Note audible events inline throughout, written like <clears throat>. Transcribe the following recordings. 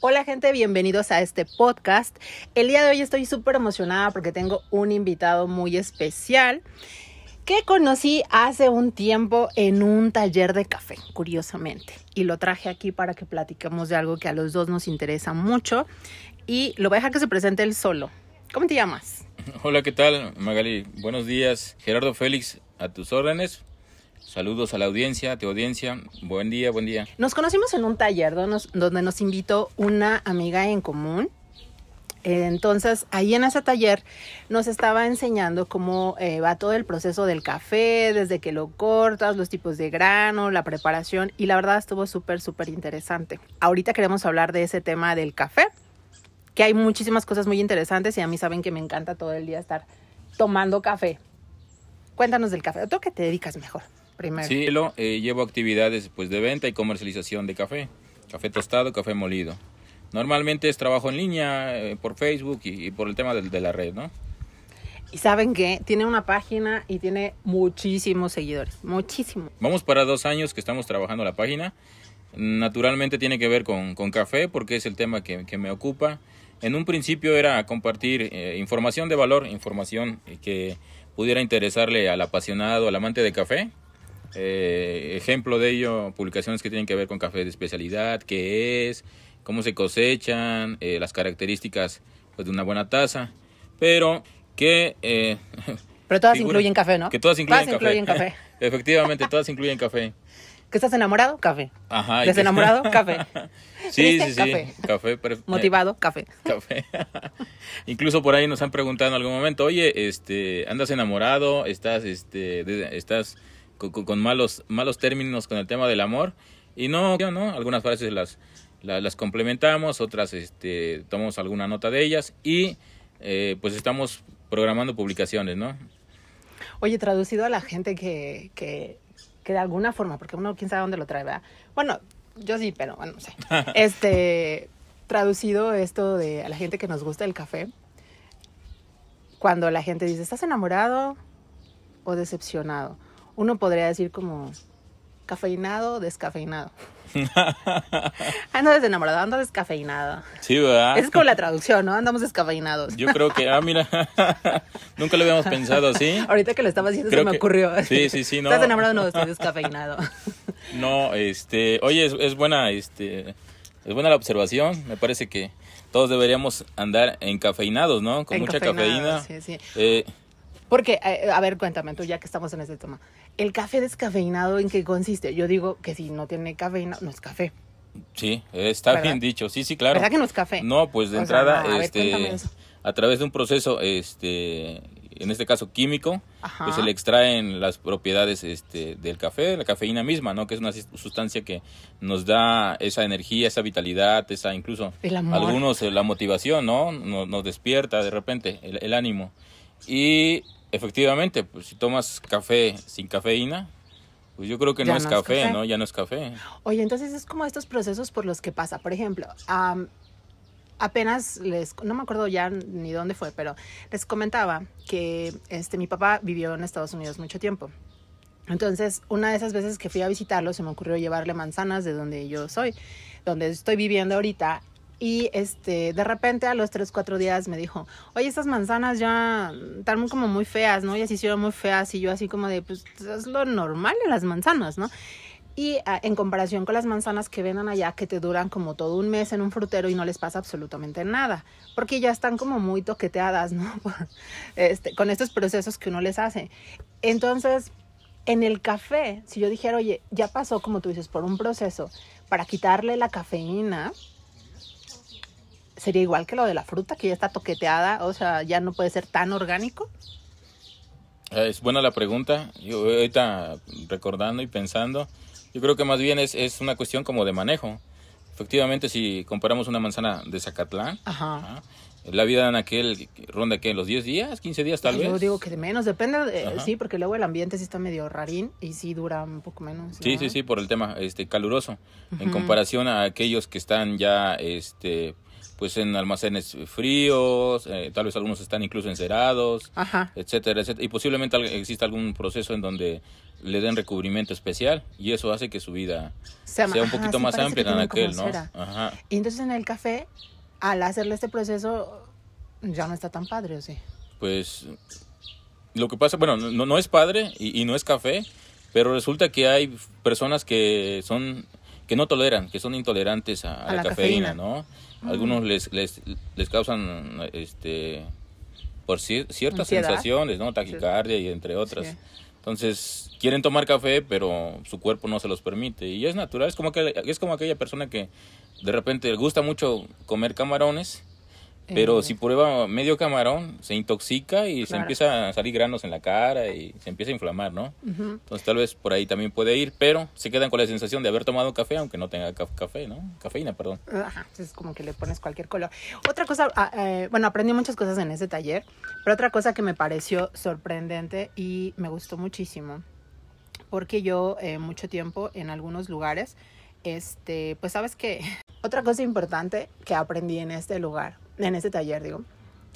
Hola gente, bienvenidos a este podcast. El día de hoy estoy súper emocionada porque tengo un invitado muy especial que conocí hace un tiempo en un taller de café, curiosamente. Y lo traje aquí para que platiquemos de algo que a los dos nos interesa mucho. Y lo voy a dejar que se presente él solo. ¿Cómo te llamas? Hola, ¿qué tal, Magali? Buenos días. Gerardo Félix, a tus órdenes. Saludos a la audiencia, a tu audiencia. Buen día, buen día. Nos conocimos en un taller donde nos, invitó una amiga en común. Entonces, ahí en ese taller nos estaba enseñando cómo eh, va todo el proceso del café, desde que lo cortas, los tipos de grano, la preparación, y la verdad estuvo súper, súper interesante. Ahorita queremos hablar de ese tema del café, que hay muchísimas cosas muy interesantes y a mí saben que me encanta todo el día estar tomando café. Cuéntanos del café, ¿tú qué te dedicas mejor? Primero. Sí, lo, eh, llevo actividades pues, de venta y comercialización de café. Café tostado, café molido. Normalmente es trabajo en línea eh, por Facebook y, y, por el tema de, de, la red, ¿no? Y saben que tiene una página y tiene muchísimos seguidores, muchísimo. Vamos para dos años que estamos trabajando la página. Naturalmente tiene que ver con, con café porque es el tema que, que, me ocupa. En un principio era compartir eh, información de valor, información que pudiera interesarle al apasionado, al amante de café. Eh, ejemplo de ello, publicaciones que tienen que ver con café de especialidad, qué es, cómo se cosechan, eh, las características pues, de una buena taza, pero que... Eh, pero todas figura, incluyen café, ¿no? Que todas incluyen todas café. Incluyen café. <laughs> Efectivamente, todas incluyen café. <laughs> ¿Que estás enamorado? Café. Ajá. ¿Desenamorado? <laughs> Café. Sí, sí, sí. Café. café pero... Motivado, café. Café. Incluso por ahí nos han preguntado en algún momento, oye, este, ¿andas enamorado? ¿Estás, este, estás con, con, malos, malos términos con el tema del amor? Y no, no, algunas frases las, las, las complementamos, otras este, tomamos alguna nota de ellas y eh, pues estamos programando publicaciones, ¿no? Oye, traducido a la gente que, que, que de alguna forma, porque uno quién sabe dónde lo trae, ¿verdad? Bueno, yo sí, pero bueno, no sé. <laughs> este, traducido esto de a la gente que nos gusta el café, cuando la gente dice, ¿estás enamorado o decepcionado? Uno podría decir como cafeinado descafeinado. <laughs> ando desenamorado, ando descafeinado. Sí, ¿verdad? Es como la traducción, ¿no? Andamos descafeinados. Yo creo que, ah, mira, <laughs> nunca lo habíamos pensado así. Ahorita que lo estaba haciendo se me que, ocurrió. Sí, sí, sí, no. ¿Estás enamorado? No, estoy descafeinado. <laughs> No, este, oye, es, es buena, este, es buena la observación. Me parece que todos deberíamos andar encafeinados, ¿no? Con mucha cafeína. Sí, sí. Eh, porque, a ver, cuéntame tú, ya que estamos en este tema. ¿El café descafeinado en qué consiste? Yo digo que si no tiene cafeína, no es café. Sí, está ¿verdad? bien dicho. Sí, sí, claro. ¿Verdad que no es café? No, pues de o entrada, sea, no, a este, ver, a través de un proceso, este, en este caso químico, pues se le extraen las propiedades este, del café, la cafeína misma, ¿no? Que es una sustancia que nos da esa energía, esa vitalidad, esa incluso algunos la motivación, ¿no? Nos, nos despierta de repente el, el ánimo. Y efectivamente, pues si tomas café sin cafeína, pues yo creo que no, es, no café, es café, ¿no? Ya no es café. Oye, entonces es como estos procesos por los que pasa. Por ejemplo, um, apenas les, no me acuerdo ya ni dónde fue, pero les comentaba que este, mi papá vivió en Estados Unidos mucho tiempo. Entonces, una de esas veces que fui a visitarlo, se me ocurrió llevarle manzanas de donde yo soy, donde estoy viviendo ahorita, y este, de repente a los 3, 4 días me dijo, oye, estas manzanas ya están como muy feas, ¿no? Y así hicieron muy feas y yo así como de, pues es lo normal de las manzanas, ¿no? Y a, en comparación con las manzanas que venden allá, que te duran como todo un mes en un frutero y no les pasa absolutamente nada, porque ya están como muy toqueteadas, ¿no? <laughs> Este, con estos procesos que uno les hace. Entonces, en el café, si yo dijera, oye, ya pasó, como tú dices, por un proceso para quitarle la cafeína, sería igual que lo de la fruta, que ya está toqueteada, o sea, ya no puede ser tan orgánico. Es buena la pregunta. Yo ahorita recordando y pensando, yo creo que más bien es, es una cuestión como de manejo. Efectivamente, si comparamos una manzana de Zacatlán, Ajá. La vida en aquel ronda que los 10 días, 15 días tal Yo vez. digo que de menos, depende, de- Ajá. sí, porque luego el ambiente sí está medio rarín y sí dura un poco menos. Sí, ¿no? sí, sí, por el tema este caluroso. En Ujú. comparación a aquellos que están ya este pues en almacenes fríos, eh, tal vez algunos están incluso encerados, Ajá. etcétera, etcétera. Y posiblemente exista algún proceso en donde le den recubrimiento especial y eso hace que su vida Se sea un poquito más amplia en aquel, ¿no? Ajá. Y entonces en el café, al hacerle este proceso, ya no está tan padre, ¿o sí? Pues lo que pasa, bueno, no, no es padre y, y no es café, pero resulta que hay personas que son que no toleran, que son intolerantes a, a A la, la cafeína, cafeína. ¿no? Algunos les, les, les causan este por cier- ciertas Ansiedad. sensaciones, ¿no? Taquicardia y entre otras. Sí. Entonces, quieren tomar café, pero su cuerpo no se los permite. Y es natural, es como, que, es como aquella persona que de repente le gusta mucho comer camarones, pero Eh, si prueba medio camarón, se intoxica y se Claro. empieza a salir granos en la cara y se empieza a inflamar, ¿no? ujú. Entonces tal vez por ahí también puede ir, pero se quedan con la sensación de haber tomado café, aunque no tenga ca- café, ¿no? Cafeína, perdón. Ajá, es como que le pones cualquier color. Otra cosa, ah, eh, bueno, aprendí muchas cosas en ese taller, pero otra cosa que me pareció sorprendente y me gustó muchísimo, porque yo eh, mucho tiempo en algunos lugares, este, pues sabes que <laughs> otra cosa importante que aprendí en este lugar, en este taller, digo,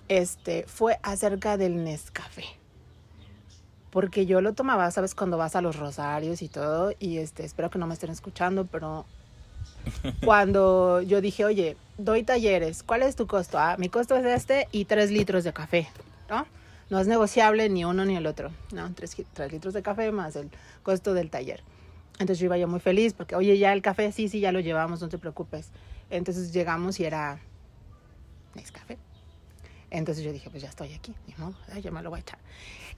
este, fue acerca del Nescafé. Porque yo lo tomaba, sabes, cuando vas a los rosarios y todo, y este, espero que no me estén escuchando, pero <laughs> cuando yo dije, oye, doy talleres, ¿cuál es tu costo? Ah, mi costo es este y tres litros de café, ¿no? No es negociable ni uno ni el otro, ¿no? Tres, tres litros de café más el costo del taller. Entonces yo iba yo muy feliz porque, oye, ya el café, sí, sí, ya lo llevamos, no te preocupes. Entonces llegamos y era Nescafé. Entonces yo dije, pues ya estoy aquí, ni modo, ya me lo voy a echar.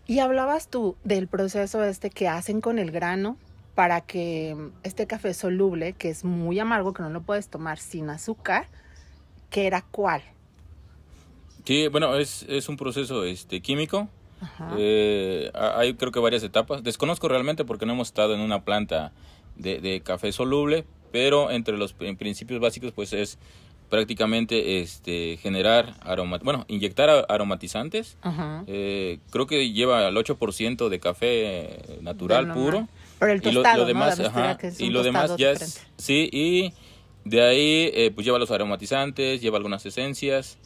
Y hablabas tú del proceso este que hacen con el grano para que este café soluble, que es muy amargo, que no lo puedes tomar sin azúcar, que era cuál. Sí, bueno, es, es un proceso este, químico. Eh, ha- hay creo que varias etapas. Desconozco realmente porque no hemos estado en una planta de, de café soluble, pero entre los pr- principios básicos pues es prácticamente este generar aroma, bueno, inyectar aromatizantes. Ajá. Eh, creo que lleva el 8% de café natural puro. Pero el y lo, tostado, lo ¿no? demás, mezcla ajá, que es y lo demás ya es, sí, y de ahí eh, pues lleva los aromatizantes, lleva algunas esencias,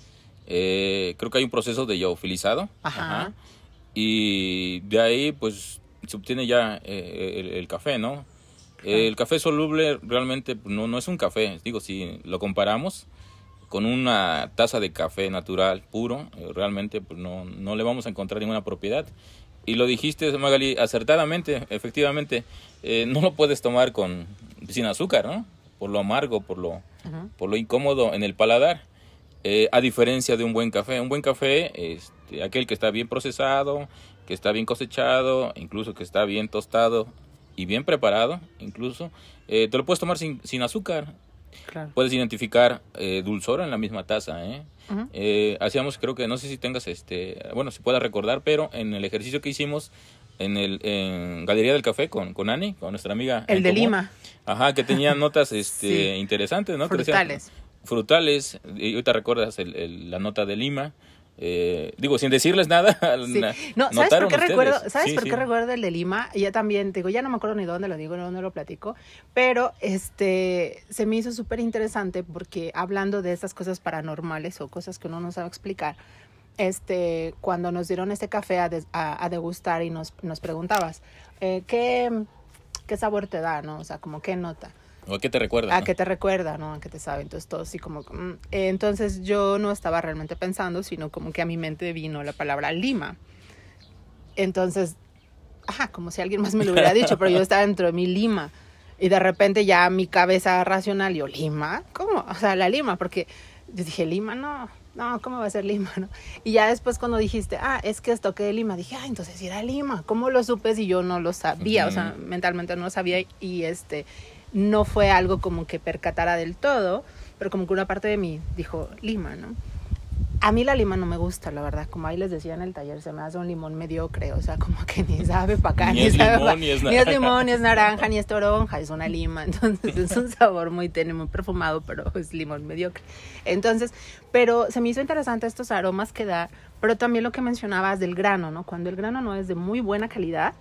eh, creo que hay un proceso de liofilizado, Ajá. y de ahí pues se obtiene ya el, el café, ¿no? El café soluble realmente pues, no, no es un café, digo, si lo comparamos con una taza de café natural puro, eh, realmente pues no, no le vamos a encontrar ninguna propiedad. Y lo dijiste, Magali, acertadamente, efectivamente, eh, no lo puedes tomar con sin azúcar, ¿no? Por lo amargo, por lo, Ajá. por lo incómodo en el paladar. Eh, a diferencia de un buen café. Un buen café, este, aquel que está bien procesado, que está bien cosechado, incluso que está bien tostado y bien preparado, incluso, eh, te lo puedes tomar sin, sin azúcar. Claro. Puedes identificar eh, dulzor en la misma taza, ¿eh? Eh, hacíamos, creo que, no sé si tengas, este, bueno, si puedas recordar, pero en el ejercicio que hicimos en el en Galería del Café con, con Ani, con nuestra amiga. El de común. Lima. Ajá, que tenía <laughs> notas este, Sí. interesantes, ¿no? Decían- Frutales. frutales. Y ahorita recuerdas el- el- la nota de Lima. Eh, digo, sin decirles nada. <laughs> Sí. No, ¿sabes por qué ustedes. recuerdo? ¿Sabes Sí, por sí. qué recuerdo el de Lima? Y Yo también, digo, ya no me acuerdo ni dónde lo digo, no, no lo platico, pero este se me hizo súper interesante porque hablando de estas cosas paranormales o cosas que uno no sabe explicar, este, cuando nos dieron este café a, a- a degustar y nos, nos preguntabas, eh, ¿qué, ¿qué sabor te da, no? O sea, como qué nota. ¿O a qué te recuerda? ¿A no? qué te recuerda, no? ¿A qué te sabe? Entonces todo así como... mm. Entonces yo no estaba realmente pensando, sino como que a mi mente vino la palabra Lima. Entonces, ajá, como si alguien más me lo hubiera dicho, pero yo estaba dentro de mi Lima. Y de repente ya mi cabeza racional, yo, ¿Lima? ¿Cómo? O sea, la Lima, porque yo dije, Lima, no, no, ¿cómo va a ser Lima? No? Y ya después cuando dijiste, ah, es que es toque de Lima, dije, ah, entonces era Lima. ¿Cómo lo supe si yo no lo sabía? O sea, mentalmente no lo sabía y este, no fue algo como que percatara del todo, pero como que una parte de mí dijo Lima, ¿no? A mí la lima no me gusta, la verdad. Como ahí les decía en el taller, se me hace un limón mediocre. O sea, como que ni sabe para acá, <laughs> Ni ni, es sabe limón, pa- ni es ni es limón, ni es naranja, ni es toronja, es una lima. <laughs> Entonces es un sabor muy tenue, muy perfumado, pero es limón mediocre. Entonces, pero se me hizo interesante estos aromas que da, pero también lo que mencionabas del grano, ¿no? Cuando el grano no es de muy buena calidad,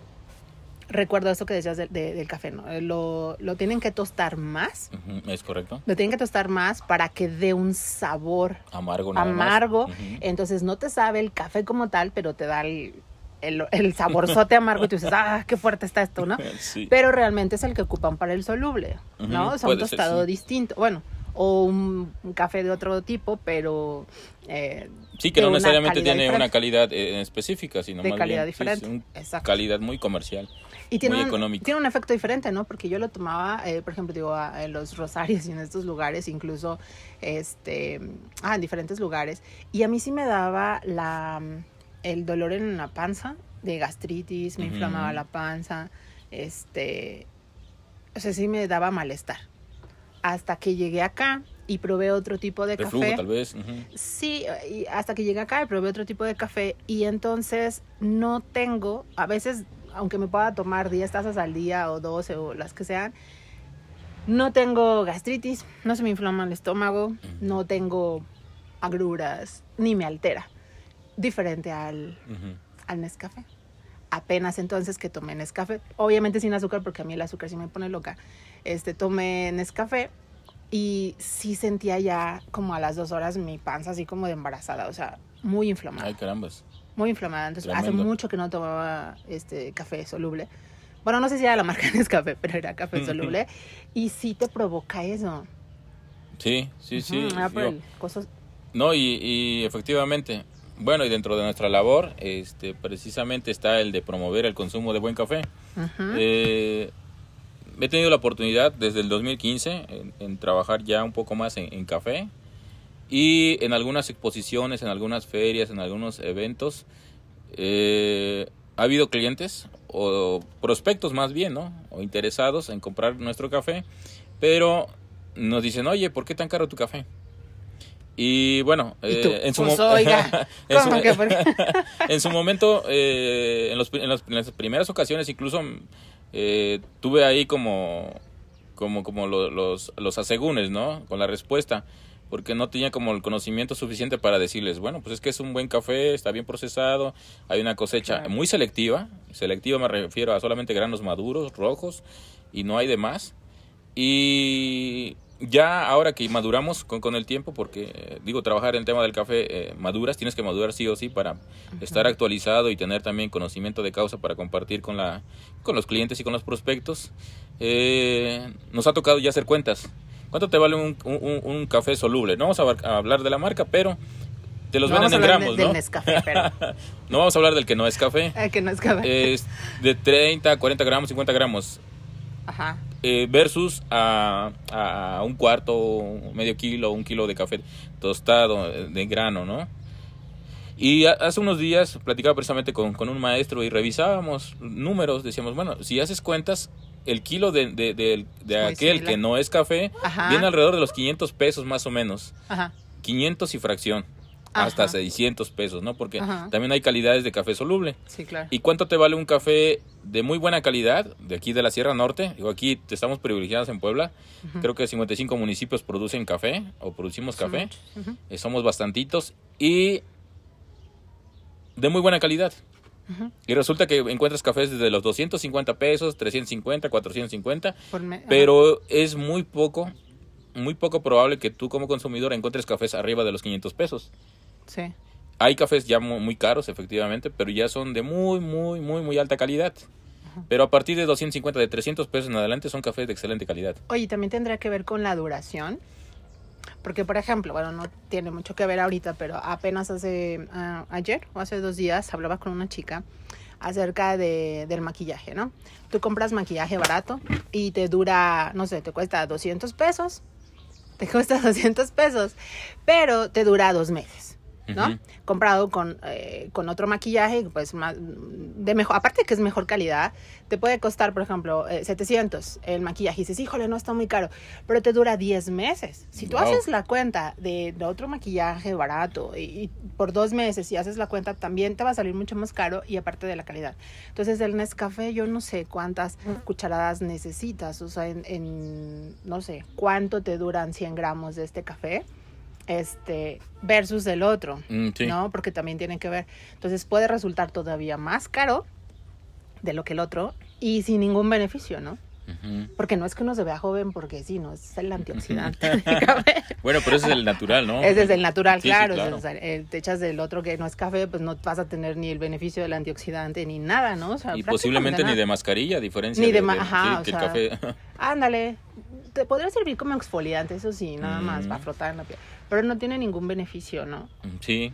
recuerdo esto que decías de- de- del café, ¿no? Eh, Lo, lo tienen que tostar más, Es correcto. lo tienen que tostar más para que dé un sabor Amargo nada más. amargo. Entonces no te sabe el café como tal, pero te da el, el, el saborzote amargo y tú dices, ah, qué fuerte está esto, ¿no? <laughs> Sí. Pero realmente es el que ocupan para el soluble, ¿no? Ujú, O sea, un ser, tostado sí. distinto. Bueno, o un, un café de otro tipo, pero... eh, Sí, que no necesariamente tiene una calidad eh, específica, sino De más calidad bien, sí, diferente, es un- exacto. calidad muy comercial. Y tiene muy un, económico. tiene un efecto diferente, ¿no? Porque yo lo tomaba, eh, por ejemplo, digo, en los rosarios y en estos lugares, incluso, este, ah, en diferentes lugares. Y a mí sí me daba la, el dolor en la panza, de gastritis, me inflamaba la panza, este, o sea, sí me daba malestar. Hasta que llegué acá y probé otro tipo de Reflujo, café. tal vez. Sí, y hasta que llegué acá y probé otro tipo de café y entonces no tengo, a veces, aunque me pueda tomar 10 tazas al día o 12 o las que sean, no tengo gastritis, no se me inflama el estómago, no tengo agruras, ni me altera. Diferente al, Ujú. al Nescafé. Apenas entonces que tomé Nescafé, obviamente sin azúcar porque a mí el azúcar sí me pone loca. Este, tomé Nescafé y sí sentía ya como a las dos horas mi panza así como de embarazada, o sea, muy inflamada, Ay, carambas. Muy inflamada. Entonces hace mucho que no tomaba este café soluble. Bueno, no sé si era la marca Nescafé, pero era café <laughs> soluble y sí te provoca eso. Sí, sí, sí. Digo, el coso- No, y, y efectivamente, bueno, y dentro de nuestra labor, este, precisamente está el de promover el consumo de buen café. Eh, he tenido la oportunidad desde el 2015 en, en trabajar ya un poco más en, en café y en algunas exposiciones, en algunas ferias, en algunos eventos. eh, ha habido clientes o prospectos más bien, ¿no? O interesados en comprar nuestro café, pero nos dicen, oye, ¿por qué tan caro tu café? Y bueno, Y eh, en su pues, oiga, <laughs> en ¿cómo su- <laughs> en momento, eh, en, los- en las- en las primeras ocasiones, incluso eh, tuve ahí como, como, como lo- los, los asegúnes, ¿no? Con la respuesta, porque no tenía como el conocimiento suficiente para decirles, bueno, pues es que es un buen café, está bien procesado, hay una cosecha Claro. muy selectiva, selectiva me refiero a solamente granos maduros, rojos, y no hay de más. Y ya ahora que maduramos con, con el tiempo, porque eh, digo, trabajar en el tema del café, eh, maduras, tienes que madurar sí o sí para estar actualizado y tener también conocimiento de causa para compartir con, la, con los clientes y con los prospectos. Eh, nos ha tocado ya hacer cuentas. ¿Cuánto te vale un, un- un café soluble? No vamos a, a hablar de la marca, pero te los No venden en de- gramos, del ¿no? Nescafé, pero <laughs> no vamos a hablar del que no es café. eh, que no es café. Es de 30, 40 gramos, 50 gramos Ajá. eh, versus a, a un cuarto, medio kilo, un kilo de café tostado eh, de grano, ¿no? Y hace unos días platicaba precisamente con, con un maestro y revisábamos números, decíamos, bueno, si haces cuentas, el kilo de, de, de- de Muy aquel que no es café Ajá. viene alrededor de los 500 pesos más o menos, Ajá. 500 y fracción, Ajá. hasta 600 pesos, ¿no? Porque también hay calidades de café soluble. Sí, claro. ¿Y cuánto te vale un café de muy buena calidad de aquí de la Sierra Norte? Digo, aquí te estamos privilegiados en Puebla. Creo que 55 municipios producen café o producimos café. Eh, somos bastantitos y de muy buena calidad. Y resulta que encuentras cafés desde los 250 pesos, 350, 450, Por me- pero es muy poco, muy poco probable que tú como consumidor encuentres cafés arriba de los 500 pesos. Sí. Hay cafés ya mu- muy caros, efectivamente, pero ya son de muy, muy, muy, muy alta calidad. Pero a partir de 250, de 300 pesos en adelante son cafés de excelente calidad. Oye, también tendría que ver con la duración. Porque, por ejemplo, bueno, no tiene mucho que ver ahorita, pero apenas hace ah, ayer o hace dos días hablaba con una chica acerca de, del maquillaje, ¿no? Tú compras maquillaje barato y te dura, no sé, te cuesta 200 pesos. Te cuesta <laughs> 200 pesos, pero te dura dos meses. ¿No? Comprado con, eh, con otro maquillaje, pues más de mejor, aparte que es mejor calidad, te puede costar, por ejemplo, eh, 700 el maquillaje y dices, híjole, no está muy caro, pero te dura 10 meses. Si tú Wow. haces la cuenta de, de otro maquillaje barato y, y por dos meses y haces la cuenta, también te va a salir mucho más caro y aparte de la calidad. Entonces, el Nescafé, yo no sé cuántas cucharadas necesitas, o sea, en, en no sé, cuánto te duran 100 gramos de este café este versus el otro, Mm, sí. ¿no? Porque también tienen que ver. Entonces puede resultar todavía más caro de lo que el otro y sin ningún beneficio, ¿no? Porque no es que uno se vea joven, porque sí, no, es el antioxidante. <laughs> Bueno, pero ese es el natural, ¿no? Es desde el natural, Sí, sí, claro. o sea, eh, te echas del otro que no es café, pues no vas a tener ni el beneficio del antioxidante ni nada, ¿no? O sea, Y posiblemente ni de mascarilla, a diferencia Ni de de, de- ajá, sí, o sea, el café. Ándale, te podría servir como exfoliante, eso sí, nada más, para frotar en la piel. Pero no tiene ningún beneficio, ¿no? Sí.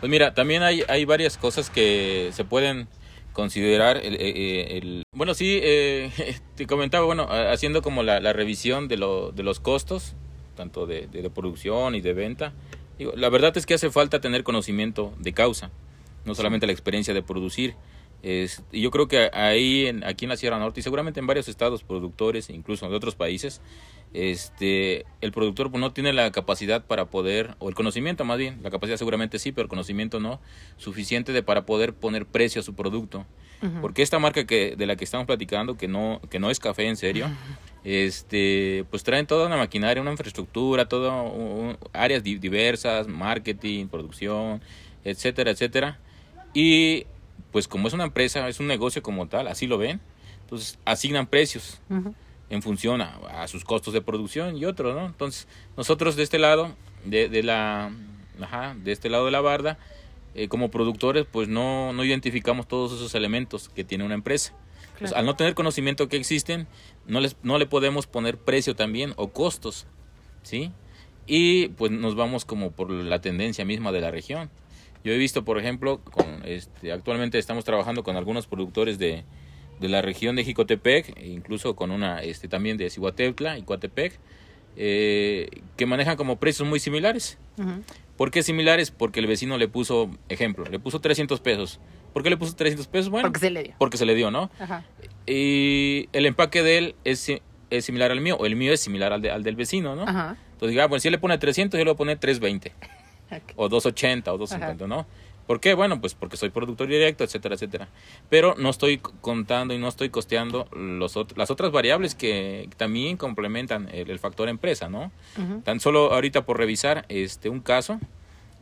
Pues mira, también hay, hay varias cosas que se pueden considerar. El, eh, el- bueno, sí, eh, <laughs> te comentaba, bueno, ha- haciendo como la, la revisión de, lo, de los costos, tanto de, de- de producción y de venta. Digo, la verdad es que hace falta tener conocimiento de causa, no solamente la experiencia de producir. Es- y yo creo que ahí, en, aquí en la Sierra Norte, y seguramente en varios estados productores, incluso de otros países, este, el productor pues, no tiene la capacidad para poder, o el conocimiento más bien, la capacidad seguramente sí, pero el conocimiento no, suficiente de para poder poner precio a su producto. Porque esta marca que de la que estamos platicando, que no, que no es café en serio, este, pues traen toda una maquinaria, una infraestructura, todo un- áreas di- diversas, marketing, producción, etcétera, etcétera. Y pues como es una empresa, es un negocio como tal, así lo ven, entonces asignan precios Ujú. En función a, a sus costos de producción y otros, ¿no? Entonces, nosotros de este lado, de, de la, ajá, de este lado de la barda, eh, como productores, pues no, no identificamos todos esos elementos que tiene una empresa. Claro. al no tener conocimiento que existen, no, les, no le podemos poner precio también o costos, ¿sí? Y pues nos vamos como por la tendencia misma de la región. Yo he visto, por ejemplo, con, este, actualmente estamos trabajando con algunos productores de, de la región de Jicotepec, e incluso con una este, también de Cihuatepla y Coatepec, eh, que manejan como precios muy similares. ¿Por qué similares? Porque el vecino le puso, ejemplo, le puso 300 pesos. ¿Por qué le puso 300 pesos? Bueno, Porque se le dio. porque se le dio, ¿no? Ajá. Y el empaque de él es, es similar al mío, o el mío es similar al, de- al del vecino, ¿no? Ajá. Entonces, ah, bueno, si él le pone 300, yo le voy a poner 320 <laughs> Ok. o 280 o 250, ¿no? ¿Por qué? Bueno, pues porque soy productor directo, etcétera, etcétera. Pero no estoy contando y no estoy costeando los ot- las otras variables que también complementan el, el factor empresa, ¿no? Tan solo ahorita por revisar este un caso,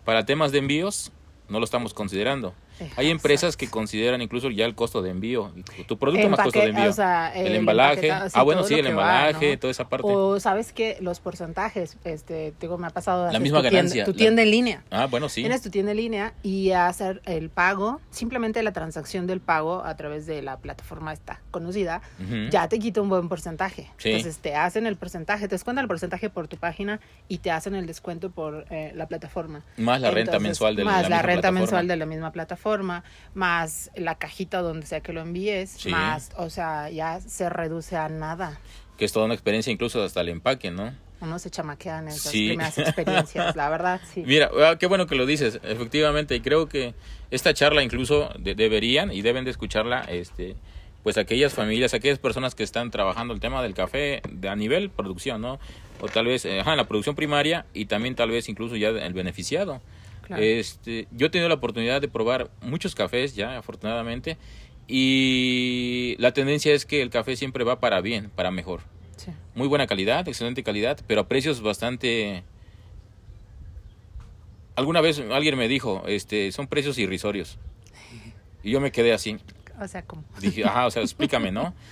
para temas de envíos, no lo estamos considerando. Hay empresas que consideran incluso ya el costo de envío. Tu producto más costo de envío. o sea, el, el embalaje. ah, bueno, sí, el va, embalaje, ¿no? toda esa parte. O sabes que los porcentajes, este, digo, me ha pasado. haces misma tu tienda- ganancia, Tu la- tienda en línea. Ah, bueno, sí. Tienes tu tienda en línea y hacer el pago, simplemente la transacción del pago a través de la plataforma esta conocida, ya te quita un buen porcentaje. Sí. Entonces te hacen el porcentaje, te descuentan el porcentaje por tu página y te hacen el descuento por eh, la plataforma. Más la renta mensual de la, más la, misma renta plataforma. mensual de la misma plataforma, más la cajita donde sea que lo envíes, Sí. más, o sea, ya se reduce a nada. Que es toda una experiencia, incluso hasta el empaque, ¿no? Uno se chamaquea en esas Sí. primeras <laughs> experiencias, la verdad, sí. Mira, ah, qué bueno que lo dices, efectivamente, y creo que esta charla incluso de- deberían y deben de escucharla, este, pues aquellas familias, aquellas personas que están trabajando el tema del café de, a nivel producción, ¿no? O tal vez, eh, ajá, en la producción primaria y también tal vez incluso ya el beneficiado. Claro. Este, yo he tenido la oportunidad de probar muchos cafés ya, afortunadamente, y la tendencia es que el café siempre va para bien, para mejor Sí. muy buena calidad, excelente calidad, pero a precios bastante... Alguna vez alguien me dijo, este, son precios irrisorios. Y yo me quedé así. O sea, como... Dije, ajá, o sea, explícame, ¿no? <laughs>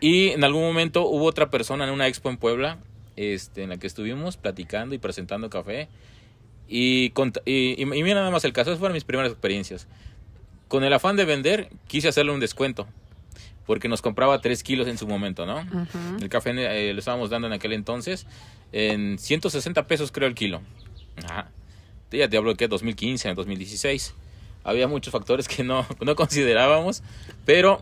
Y en algún momento hubo otra persona en una expo en Puebla, este, en la que estuvimos platicando y presentando café. Y, y, y- mira nada más el caso, esas fueron mis primeras experiencias. Con el afán de vender, quise hacerle un descuento. Porque nos compraba 3 kilos en su momento, ¿no? Ujú. El café eh, lo estábamos dando en aquel entonces en 160 pesos creo el kilo. Ajá. Ya te hablo que 2015, en 2016. Había muchos factores que no, <laughs> no considerábamos, pero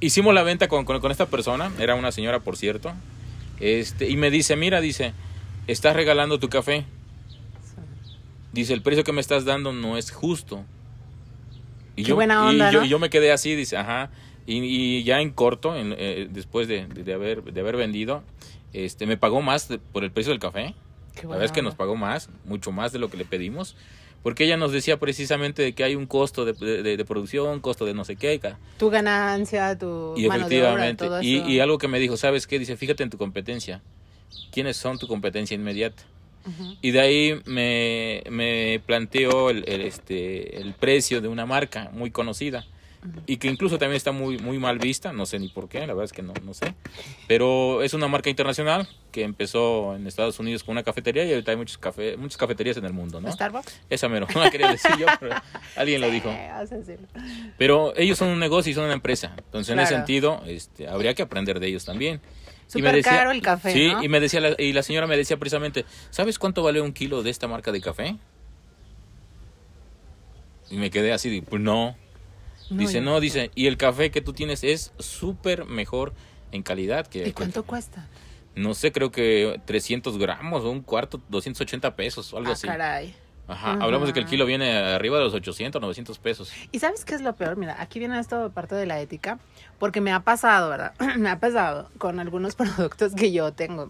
hicimos la venta con, con, con esta persona, era una señora por cierto, este, y me dice, mira, dice, estás regalando tu café. dice, el precio que me estás dando no es justo. Y Qué yo, buena y onda, yo, ¿no? y yo me quedé así, dice, ajá. Y, y ya en corto, en, eh, después de, de haber, de haber vendido, este, me pagó más de- por el precio del café. Qué La verdad es que nos pagó más, mucho más de lo que le pedimos. Porque ella nos decía precisamente de que hay un costo de, de- de producción, costo de no sé qué. Tu ganancia, tu Y mano de obra, efectivamente, todo y, eso. y algo que me dijo, ¿sabes qué? Dice, fíjate en tu competencia. ¿Quiénes son tu competencia inmediata? Y de ahí me, me planteó el, el, este, el precio de una marca muy conocida y que incluso también está muy, muy mal vista, no sé ni por qué, la verdad es que no, no sé, pero es una marca internacional que empezó en Estados Unidos con una cafetería y ahorita hay muchos café, muchas cafeterías en el mundo, ¿no? ¿Starbucks? Esa mero, <laughs> no la quería decir yo, pero alguien lo dijo. Vas a decirlo. Pero ellos son un negocio y son una empresa. Entonces, en ese Claro. sentido, este, habría que aprender de ellos también. Y Súper caro el café, Sí, ¿no? y me decía la, y la señora me decía precisamente, ¿sabes cuánto vale un kilo de esta marca de café? Y me quedé así, pues no. Dice, yo- no, dice, y el café que tú tienes es súper mejor en calidad que... ¿Y que- cuánto cuesta? no sé, creo que 300 gramos o un cuarto, 280 pesos o algo Ah, así. caray. Ajá, hablamos de que el kilo viene arriba de los 800, 900 pesos. ¿Y sabes qué es lo peor? Mira, aquí viene esto parte de la ética, porque me ha pasado, ¿verdad? <clears throat> me ha pasado con algunos <laughs> productos que yo tengo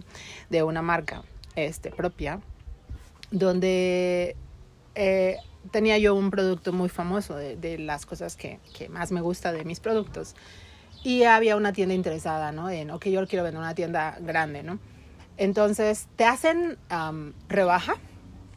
de una marca este, propia, donde eh, tenía yo un producto muy famoso de, de las cosas que, que más me gusta de mis productos. Y había una tienda interesada, ¿no? En, ok, yo quiero vender una tienda grande, ¿no? Entonces, te hacen am, rebaja,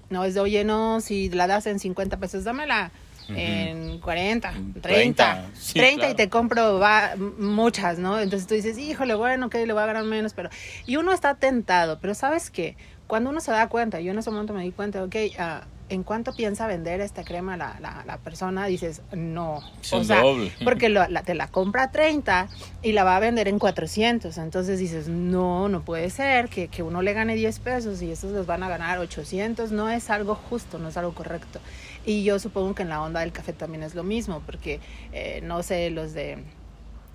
¿no? Es de, oye, no, si la das en 50 pesos, dámela Ujú. en 40, En 30, 30, sí, 30 y claro. te compro va, muchas, ¿no? Entonces tú dices, híjole, bueno, que le voy a ganar menos, pero... Y uno está tentado, pero ¿sabes qué? Cuando uno se da cuenta, yo en ese momento me di cuenta, ok, ah, ¿en cuánto piensa vender esta crema la, la, la persona? Dices, no. Es o sea, doble. <laughs> porque lo- la- te la compra a 30 y la va a vender en 400. Entonces dices, no, no puede ser que, que uno le gane 10 pesos y estos los van a ganar 800. No es algo justo, no es algo correcto. Y yo supongo que en la onda del café también es lo mismo, porque eh, no sé, los de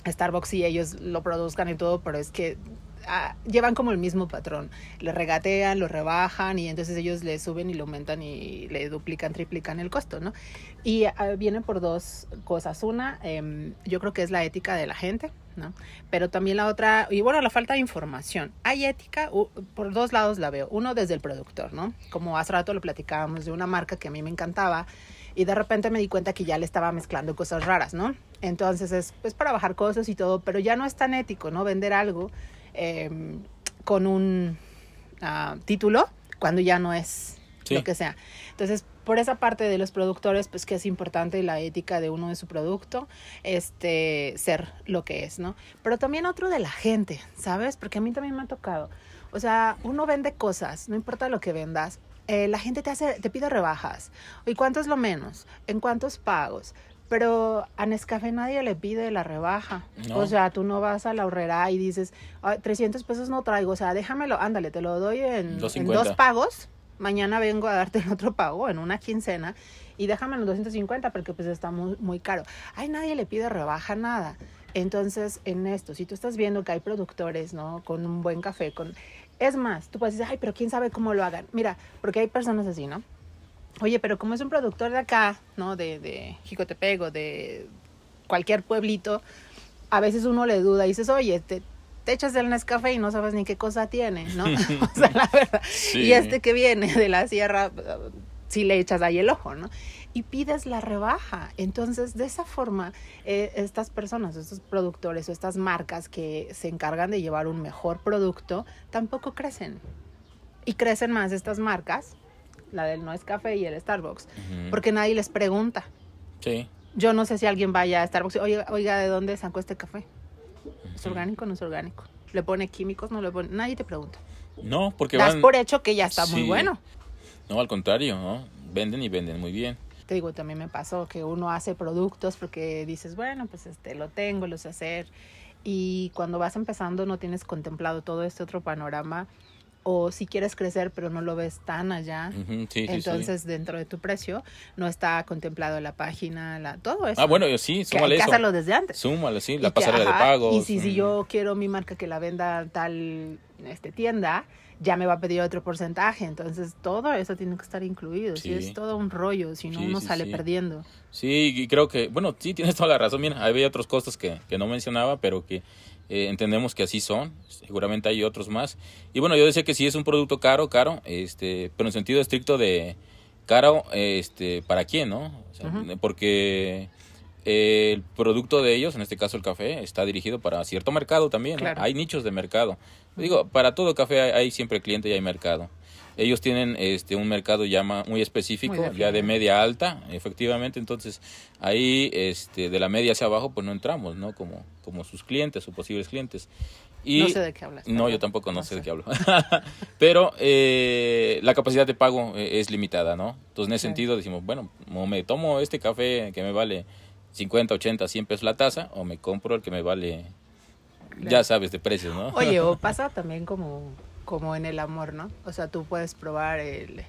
Starbucks y ellos lo produzcan y todo, pero es que llevan como el mismo patrón. Le regatean, lo rebajan y entonces ellos le suben y lo aumentan y le duplican, triplican el costo, ¿no? Y ah, viene por dos cosas. Una, em, yo creo que es la ética de la gente, ¿no? Pero también la otra, y bueno, la falta de información. Hay ética, u- por dos lados la veo. Uno desde el productor, ¿no? Como hace rato lo platicábamos de una marca que a mí me encantaba y de repente me di cuenta que ya le estaba mezclando cosas raras, ¿no? Entonces es pues para bajar cosas y todo, pero ya no es tan ético, ¿no? Vender algo em, con un ah, título cuando ya no es Sí. lo que sea. Entonces, por esa parte de los productores, pues que es importante la ética de uno de su producto, este, ser lo que es, ¿no? Pero también otro de la gente, ¿sabes? Porque a mí también me ha tocado. O sea, uno vende cosas, no importa lo que vendas, eh, la gente te hace, te pide rebajas. ¿Y cuánto es lo menos? ¿En cuántos pagos? Pero a Nescafé nadie le pide la rebaja. No. O sea, tú no vas a la horrera y dices, "Ay, 300 pesos no traigo. O sea, déjamelo, ándale, te lo doy en, en 250. dos pagos. Mañana vengo a darte el otro pago en una quincena y déjame los 250 porque pues está muy, muy caro. Ay, nadie le pide rebaja, nada. Entonces, en esto, si tú estás viendo que hay productores, ¿no? Con un buen café, con... Es más, tú puedes decir, ay, pero quién sabe cómo lo hagan. Mira, porque hay personas así, ¿no? Oye, pero como es un productor de acá, ¿no? De, de Jicotepec o de cualquier pueblito, a veces uno le duda y dices, oye, te, te echas el Nescafé y no sabes ni qué cosa tiene, ¿no? <laughs> o sea, la verdad. Sí. Y este que viene de la sierra, si le echas ahí el ojo, ¿no? Y pides la rebaja. Entonces, de esa forma, eh, estas personas, estos productores o estas marcas que se encargan de llevar un mejor producto, tampoco crecen. Y crecen más estas marcas, la del No es Café y el Starbucks, porque nadie les pregunta. Sí. Yo no sé si alguien vaya a Starbucks y, oiga, oiga, ¿de dónde sacó este café? ¿Es orgánico o no es orgánico? ¿Le pone químicos? No le pone. Nadie te pregunta. No, porque Das van... por hecho que ya está muy bueno. No, al contrario, ¿no? Venden y venden muy bien. Te digo, también me pasó que uno hace productos porque dices, bueno, pues este lo tengo, lo sé hacer. Y cuando vas empezando no tienes contemplado todo este otro panorama. O si quieres crecer pero no lo ves tan allá. Ujú, sí, sí, sí. Entonces, dentro de tu precio no está contemplado la página, la, todo eso. Ah, bueno, sí, súmale que eso. desde antes. Súmale, sí, Y la que, pasarela de pagos. Y si, si yo quiero mi marca que la venda tal este, tienda ya me va a pedir otro porcentaje. Entonces, todo eso tiene que estar incluido. Sí. es todo un rollo, si no, Sí, uno sale perdiendo. Sí, y creo que, bueno, sí, tienes toda la razón. Mira, había otros costos que, que no mencionaba, pero que eh, entendemos que así son. Seguramente hay otros más. Y bueno, yo decía que sí es un producto caro, caro, este, pero en sentido estricto de caro, este, ¿para quién, no? O sea, Ujú. Porque eh, el producto de ellos, en este caso el café, está dirigido para cierto mercado también. Hay nichos de mercado. Digo, para todo café hay, hay siempre cliente y hay mercado. Ellos tienen este un mercado ya muy específico, Muy ya de media alta, efectivamente, entonces ahí este de la media hacia abajo pues no entramos, ¿no? Como como sus clientes o posibles clientes. Y no sé de qué hablas. no, yo tampoco no, sé de qué hablo. <laughs> Pero eh, la capacidad de pago eh, es limitada, ¿no? Entonces, en ese sentido decimos, bueno, o me tomo este café que me vale 50, 80, 100 pesos la taza, o me compro el que me vale, ya sabes, de precios, ¿no? Oye, o <laughs> pasa también como, como en el amor, ¿no? O sea, tú puedes probar el,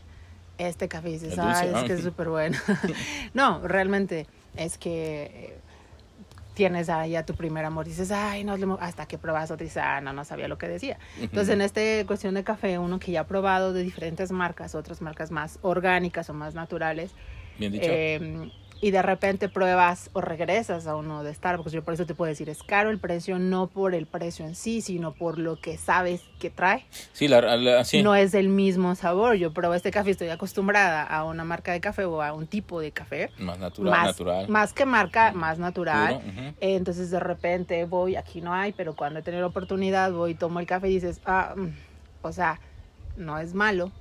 este café y dices, ah, es que es súper bueno. <laughs> <laughs> no, realmente es que eh, tienes ahí a tu primer amor y dices, ay, no, es lo mo-", hasta que pruebas otro y dices, ah, no, no sabía lo que decía. Entonces, en esta cuestión de café, uno que ya ha probado de diferentes marcas, otras marcas más orgánicas o más naturales, Bien dicho. eh, y de repente pruebas o regresas a uno de Starbucks. Yo por eso te puedo decir, es caro el precio, no por el precio en sí, sino por lo que sabes que trae. sí, la, la- sí. No es del mismo sabor. Yo pruebo este café, estoy acostumbrada a una marca de café o a un tipo de café. más natural, más, natural. más que marca, más natural. ujú. Eh, Entonces de repente voy, aquí no hay, pero cuando he tenido la oportunidad voy, tomo el café y dices, ah, mm, o sea, no es malo,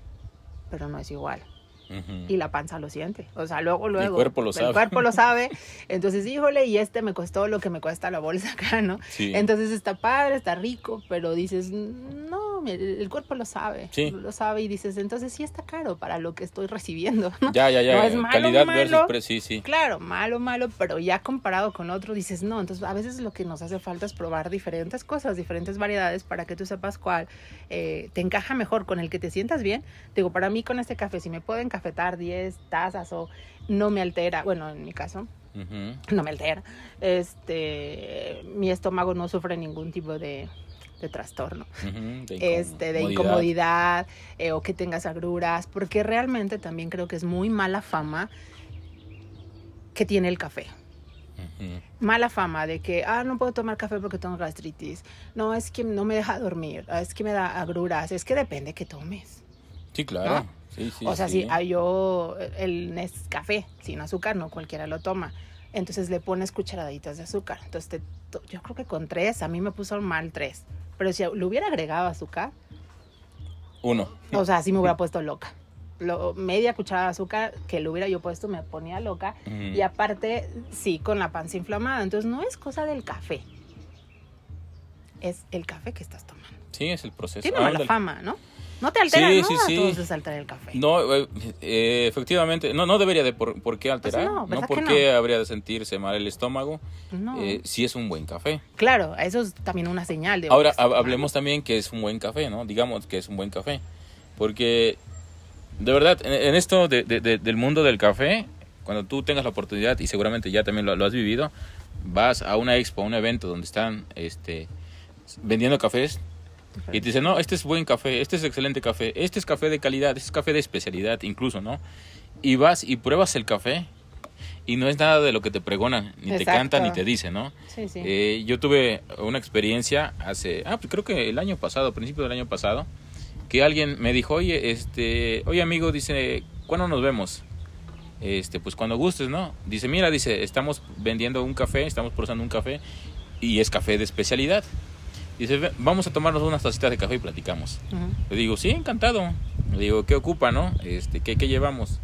pero no es igual Ujú. y la panza lo siente. O sea, luego, luego. cuerpo lo sabe. El cuerpo lo sabe. <laughs> Entonces, híjole, y este me costó lo que me cuesta la bolsa <laughs> acá, ¿no? Sí. Entonces está padre, está rico, pero dices, no, el, el cuerpo lo sabe. Sí. Lo sabe y dices, entonces sí está caro para lo que estoy recibiendo, ¿no? ya, ya, ya. no es malo, calidad malo. versus precio, sí, sí. Claro, malo, malo, pero ya comparado con otro dices, no, entonces a veces lo que nos hace falta es probar diferentes cosas, diferentes variedades para que tú sepas cuál eh, te encaja mejor, con el que te sientas bien. Digo, para mí con este café, si me puedo encafetar 10 tazas o no me altera, bueno, en mi caso, no me altera, este, mi estómago no sufre ningún tipo de, de trastorno Ujú, de este, de incomodidad eh, o que tengas agruras, porque realmente también creo que es muy mala fama que tiene el café. Mala fama de que, ah, no puedo tomar café porque tengo gastritis. No, es que no me deja dormir. Es que me da agruras. Es que depende que tomes. Sí, claro. ¿No? Sí, sí, o sea, sí. si ah, yo, el Nescafé, sin azúcar, no cualquiera lo toma. Entonces le pones cucharaditas de azúcar. Entonces te yo creo que con tres, a mí me puso mal tres. Pero si le hubiera agregado azúcar, Uno. o sea, sí me hubiera <laughs> puesto loca. Lo, media cucharada de azúcar que le hubiera yo puesto me ponía loca. Y aparte, sí, con la panza inflamada. Entonces no es cosa del café. Es el café que estás tomando. Sí, es el proceso. Tiene mala Ándale. fama, ¿no? No te altera, Sí, ¿no? sí, A sí. todos les altera el café. No, eh, eh, efectivamente, no, no debería de por, por qué alterar, Pues no, no, ¿verdad por qué habría de sentirse mal el estómago, No. eh, si es un buen café. Claro, eso es también una señal de... Ahora, hablemos también que es un buen café, ¿no? Digamos que es un buen café, porque de verdad, en, en esto de- de- de- del mundo del café, cuando tú tengas la oportunidad, y seguramente ya también lo, lo has vivido, vas a una expo, a un evento donde están este, vendiendo cafés, y te dicen, no, este es buen café, este es excelente café, este es café de calidad, este es café de especialidad incluso, ¿no? Y vas y pruebas el café y no es nada de lo que te pregonan, ni te Exacto. cantan, ni te dicen, ¿no? Sí, sí. Eh, yo tuve una experiencia hace, ah, pues creo que el año pasado, a principio del año pasado, que alguien me dijo, oye, este, oye amigo, dice, ¿cuándo nos vemos? Este, pues cuando gustes, ¿no? Dice, mira, dice, estamos vendiendo un café, estamos procesando un café y es café de especialidad. Dice, "Ve- vamos a tomarnos unas tacitas de café y platicamos. Ujú. Le digo, sí, encantado. Le digo, ¿qué ocupa, no? Este, ¿qué, qué llevamos?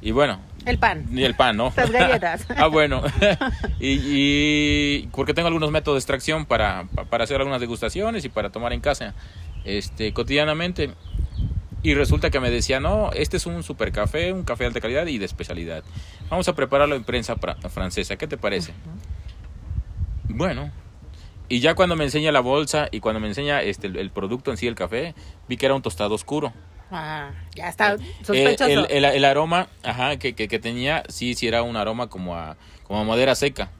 Y bueno, El pan. y el pan, ¿no? Las galletas. <laughs> ah, bueno. <laughs> y, y porque tengo algunos métodos de extracción para, pa- para hacer algunas degustaciones y para tomar en casa este, cotidianamente. Y resulta que me decía, no, este es un super café, un café de alta calidad y de especialidad. Vamos a prepararlo en prensa francesa. ¿Qué te parece? Bueno. Y ya cuando me enseña la bolsa y cuando me enseña este, el, el producto en sí, el café, vi que era un tostado oscuro. Ah, ya está Eh, sospechoso. el, el- el aroma ajá, que, que, que tenía, sí, sí era un aroma como a, como a madera seca.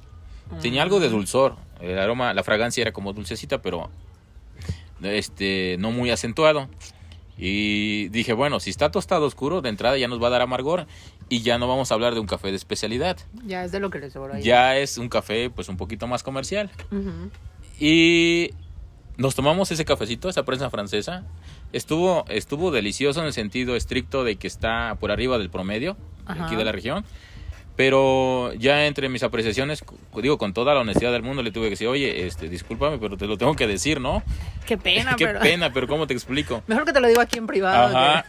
Tenía algo de dulzor. El aroma, la fragancia era como dulcecita, pero este no muy acentuado. Y dije, bueno, si está tostado oscuro, de entrada ya nos va a dar amargor y ya no vamos a hablar de un café de especialidad. Ya es de lo que les ahí. Ya es un café pues un poquito más comercial. Y nos tomamos ese cafecito, esa prensa francesa. Estuvo, estuvo delicioso en el sentido estricto de que está por arriba del promedio Ajá. aquí de la región. Pero ya entre mis apreciaciones, digo, con toda la honestidad del mundo, le tuve que decir, oye, este, discúlpame, pero te lo tengo que decir, ¿no? Qué pena, <laughs> Qué pero... pena, pero ¿cómo te explico? <laughs> Mejor que te lo digo aquí en privado. Ajá.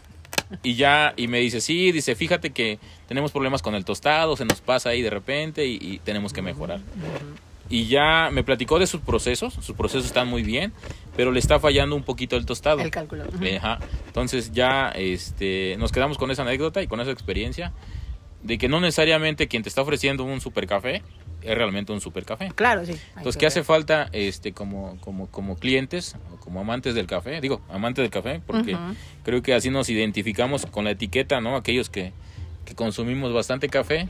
Y ya, y me dice, sí, dice, fíjate que tenemos problemas con el tostado, se nos pasa ahí de repente y, y tenemos que mejorar. Y ya me platicó de sus procesos, sus procesos están muy bien, pero le está fallando un poquito el tostado. El cálculo. Ajá. Entonces ya este, nos quedamos con esa anécdota y con esa experiencia de que no necesariamente quien te está ofreciendo un super café es realmente un super café. Claro, sí. Entonces, ¿qué hace falta este, como, como, como clientes o como amantes del café? Digo, amantes del café, porque creo que así nos identificamos con la etiqueta, ¿no? Aquellos que, que consumimos bastante café,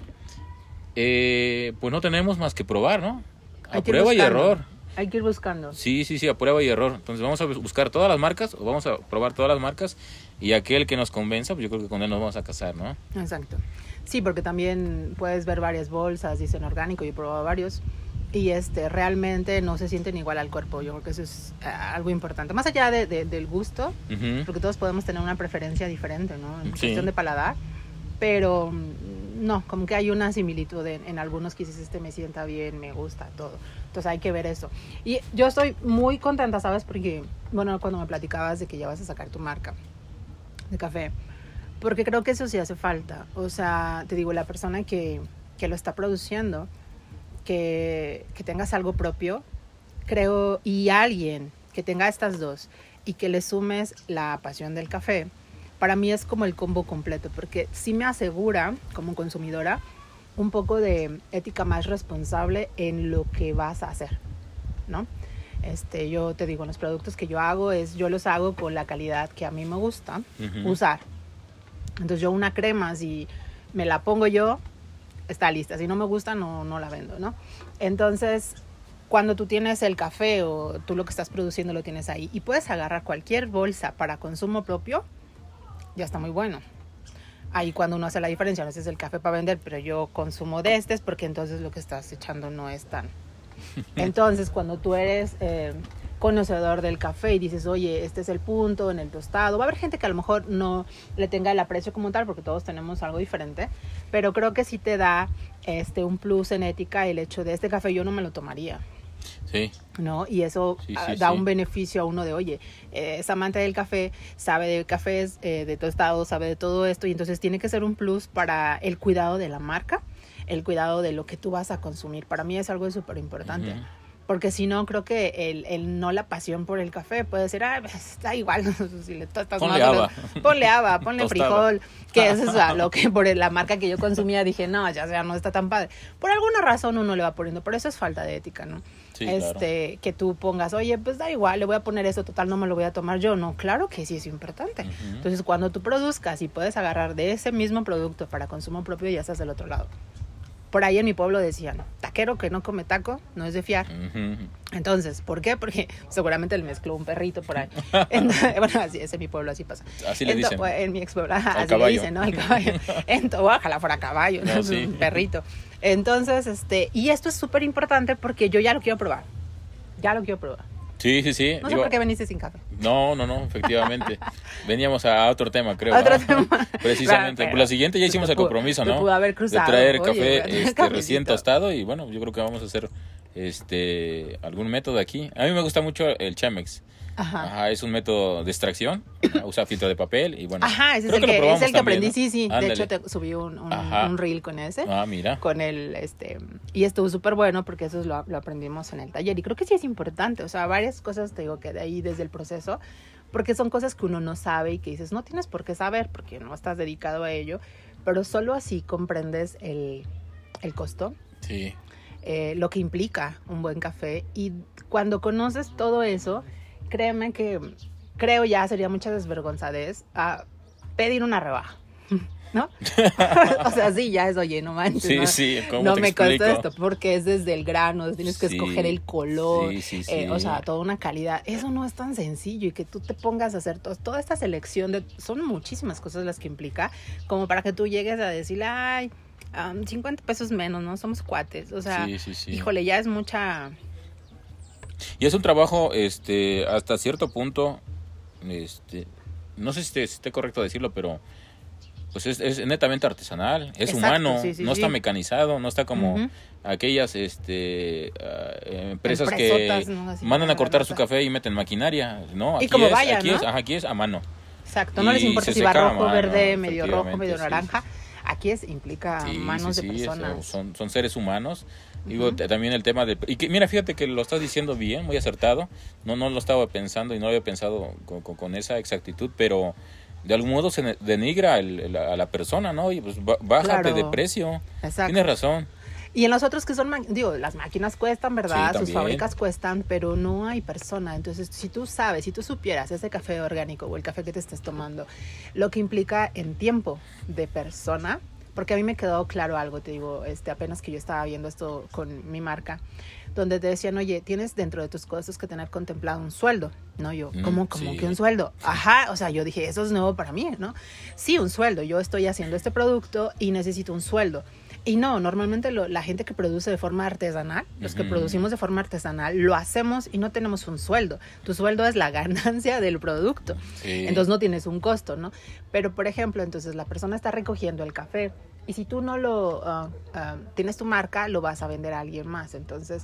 eh, pues no tenemos más que probar, ¿no? A Hay ir prueba y error. Hay que ir buscando. Sí, sí, sí, a prueba y error. Entonces vamos a buscar todas las marcas, o vamos a probar todas las marcas, y aquel que nos convenza, pues yo creo que con él nos vamos a casar, ¿no? Exacto. Sí, porque también puedes ver varias bolsas, dicen orgánico, yo he probado varios, y este realmente no se sienten igual al cuerpo. Yo creo que eso es eh, algo importante. Más allá de, de- del gusto, Ujú. porque todos podemos tener una preferencia diferente, ¿no? En Sí. cuestión de paladar, pero no, como que hay una similitud en, algunos que dices, este me sienta bien, me gusta, todo. Entonces hay que ver eso. Y yo estoy muy contenta, ¿sabes? Porque, bueno, cuando me platicabas de que ya vas a sacar tu marca de café, porque creo que eso sí hace falta. O sea, te digo, la persona que, que lo está produciendo, que, que tengas algo propio, creo, y alguien que tenga estas dos y que le sumes la pasión del café, para mí es como el combo completo, porque sí me asegura como consumidora un poco de ética más responsable en lo que vas a hacer, ¿no? Este, yo te digo, los productos que yo hago es, yo los hago con la calidad que a mí me gusta usar. Entonces yo una crema, si me la pongo yo, está lista. Si no me gusta, no, no la vendo, ¿no? Entonces, cuando tú tienes el café o tú lo que estás produciendo lo tienes ahí y puedes agarrar cualquier bolsa para consumo propio, ya está muy bueno. Ahí cuando uno hace la diferencia, no es el café para vender, pero yo consumo de este, es porque entonces lo que estás echando no es tan... <laughs> Entonces, cuando tú eres eh, conocedor del café y dices, oye, este es el punto en el tostado, va a haber gente que a lo mejor no le tenga el aprecio como tal, porque todos tenemos algo diferente, pero creo que sí te da este un plus en ética el hecho de este café yo no me lo tomaría. Sí, ¿no? Y eso Sí, ah, sí, da sí. un beneficio a uno de, oye, eh, es amante del café, sabe de cafés, eh, de tostado, sabe de todo esto, y entonces tiene que ser un plus para el cuidado de la marca, el cuidado de lo que tú vas a consumir. Para mí es algo súper importante. Porque si no, creo que el, el no la pasión por el café puede ser, ah, está igual, <laughs> si le tostas Ponle más haba. ponle haba, ponle <laughs> Tostada. frijol, que eso es a <laughs> lo que por la marca que yo consumía dije, no, ya sea, no está tan padre. Por alguna razón uno le va poniendo, pero eso es falta de ética, ¿no? Sí, claro. este, que tú pongas, oye, pues da igual, le voy a poner eso, total, no me lo voy a tomar yo. No, claro que sí es importante. Entonces, cuando tú produzcas y puedes agarrar de ese mismo producto para consumo propio, ya estás del otro lado. Por ahí en mi pueblo decían, taquero que no come taco, no es de fiar. Entonces, ¿por qué? Porque <laughs> seguramente le mezcló un perrito por ahí. <laughs> Entonces, <laughs> bueno, así es en mi pueblo, así pasa. Así le Ento- dicen. pues, En mi ex pueblo, así le dicen, ¿no? El caballo. Entonces, ojalá fuera caballo, ¿no? No, sí. un perrito. Entonces, este, y esto es súper importante porque yo ya lo quiero probar. Ya lo quiero probar. Sí, sí, sí. No sé por qué veniste sin café. No, no, no, efectivamente. <laughs> Veníamos a otro tema, creo. Otro ¿no? tema. <laughs> Precisamente. Claro, Por la siguiente ya hicimos el compromiso, ¿no? pudo haber cruzado. De traer Oye, café <laughs> este, recién tostado y bueno, yo creo que vamos a hacer este algún método aquí. A mí me gusta mucho el Chemex. Ajá. Ajá, es un método de extracción. Usa filtro de papel y bueno. Ajá, ese es el lo que, es el que también, aprendí, ¿no? sí, sí. De Ándale. hecho, te subí un, un, un reel con ese. Ah, mira. Con el, este, y estuvo súper bueno porque eso es lo, lo aprendimos en el taller. Y creo que sí es importante, o sea, varias cosas te digo que de ahí desde el proceso, porque son cosas que uno no sabe y que dices, no tienes por qué saber porque no estás dedicado a ello, pero solo así comprendes el, el costo, Sí. eh, lo que implica un buen café. Y cuando conoces todo eso, créeme que creo ya sería mucha desvergonzadez a pedir una rebaja. <laughs> ¿no? <laughs> o sea, sí, ya es, oye, no manches. Sí, ¿no? sí, ¿cómo no te me costó esto porque es desde el grano, tienes que Sí, escoger el color, sí, sí, eh, o sea, toda una calidad. Eso no es tan sencillo y que tú te pongas a hacer to- toda esta selección de, son muchísimas cosas las que implica, como para que tú llegues a decirle, ay, am, 50 pesos menos, ¿no? Somos cuates, o sea, híjole, ya es mucha, Y es un trabajo, este, hasta cierto punto, este, no sé si esté, si esté correcto decirlo, pero pues es, es netamente artesanal, es Exacto, humano, sí, sí, no sí. está mecanizado, no está como aquellas este, ah, empresas que mandan a cortar su café y meten maquinaria, ¿no? Y Aquí como es, vaya, aquí ¿no? es, ajá, aquí es a mano. exacto, no les Y importa se si va rojo, mano, verde, medio rojo, medio naranja. Aquí es, implica manos de personas. son, son seres humanos. Digo, también el tema de... Y que, mira, fíjate que lo estás diciendo bien, muy acertado. No, no lo estaba pensando y no lo había pensado con, con- con esa exactitud, pero de algún modo se denigra el- el- a la persona, ¿no? Y pues bájate Claro. de precio. Exacto. Tienes razón. Y en los otros que son, digo, las máquinas cuestan, ¿verdad? Sí, Sus fábricas cuestan, pero no hay persona. Entonces, si tú sabes, si tú supieras ese café orgánico o el café que te estés tomando, lo que implica en tiempo de persona, porque a mí me quedó claro algo, te digo, este, apenas que yo estaba viendo esto con mi marca, donde te decían, oye, tienes dentro de tus cosas que tener contemplado un sueldo, ¿no? Yo, Mm, ¿cómo, cómo sí. que un sueldo? Ajá, o sea, yo dije, eso es nuevo para mí, ¿no? Sí, un sueldo, yo estoy haciendo este producto y necesito un sueldo. Y no, normalmente lo- la gente que produce de forma artesanal, los que producimos de forma artesanal, lo hacemos y no tenemos un sueldo. Tu sueldo es la <laughs> ganancia del producto. Sí. Entonces no tienes un costo, ¿no? Pero, por ejemplo, entonces la persona está recogiendo el café y si tú no lo ah, ah, tienes tu marca, lo vas a vender a alguien más. Entonces,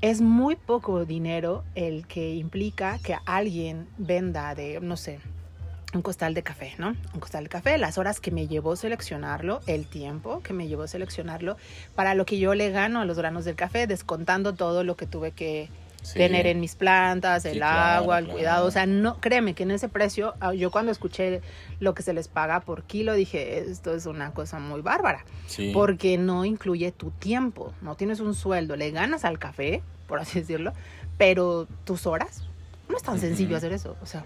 es muy poco dinero el que implica que alguien venda de, no sé, un costal de café, ¿no? Un costal de café, las horas que me llevó seleccionarlo, el tiempo que me llevó seleccionarlo, para lo que yo le gano a los granos del café, descontando todo lo que tuve que Sí. tener en mis plantas, el Sí, claro, agua, el claro. cuidado. O sea, no, créeme que en ese precio, ah, yo cuando escuché lo que se les paga por kilo, dije, esto es una cosa muy bárbara, Sí. porque no incluye tu tiempo, no tienes un sueldo, le ganas al café, por así decirlo, pero tus horas, no es tan sencillo hacer eso, o sea,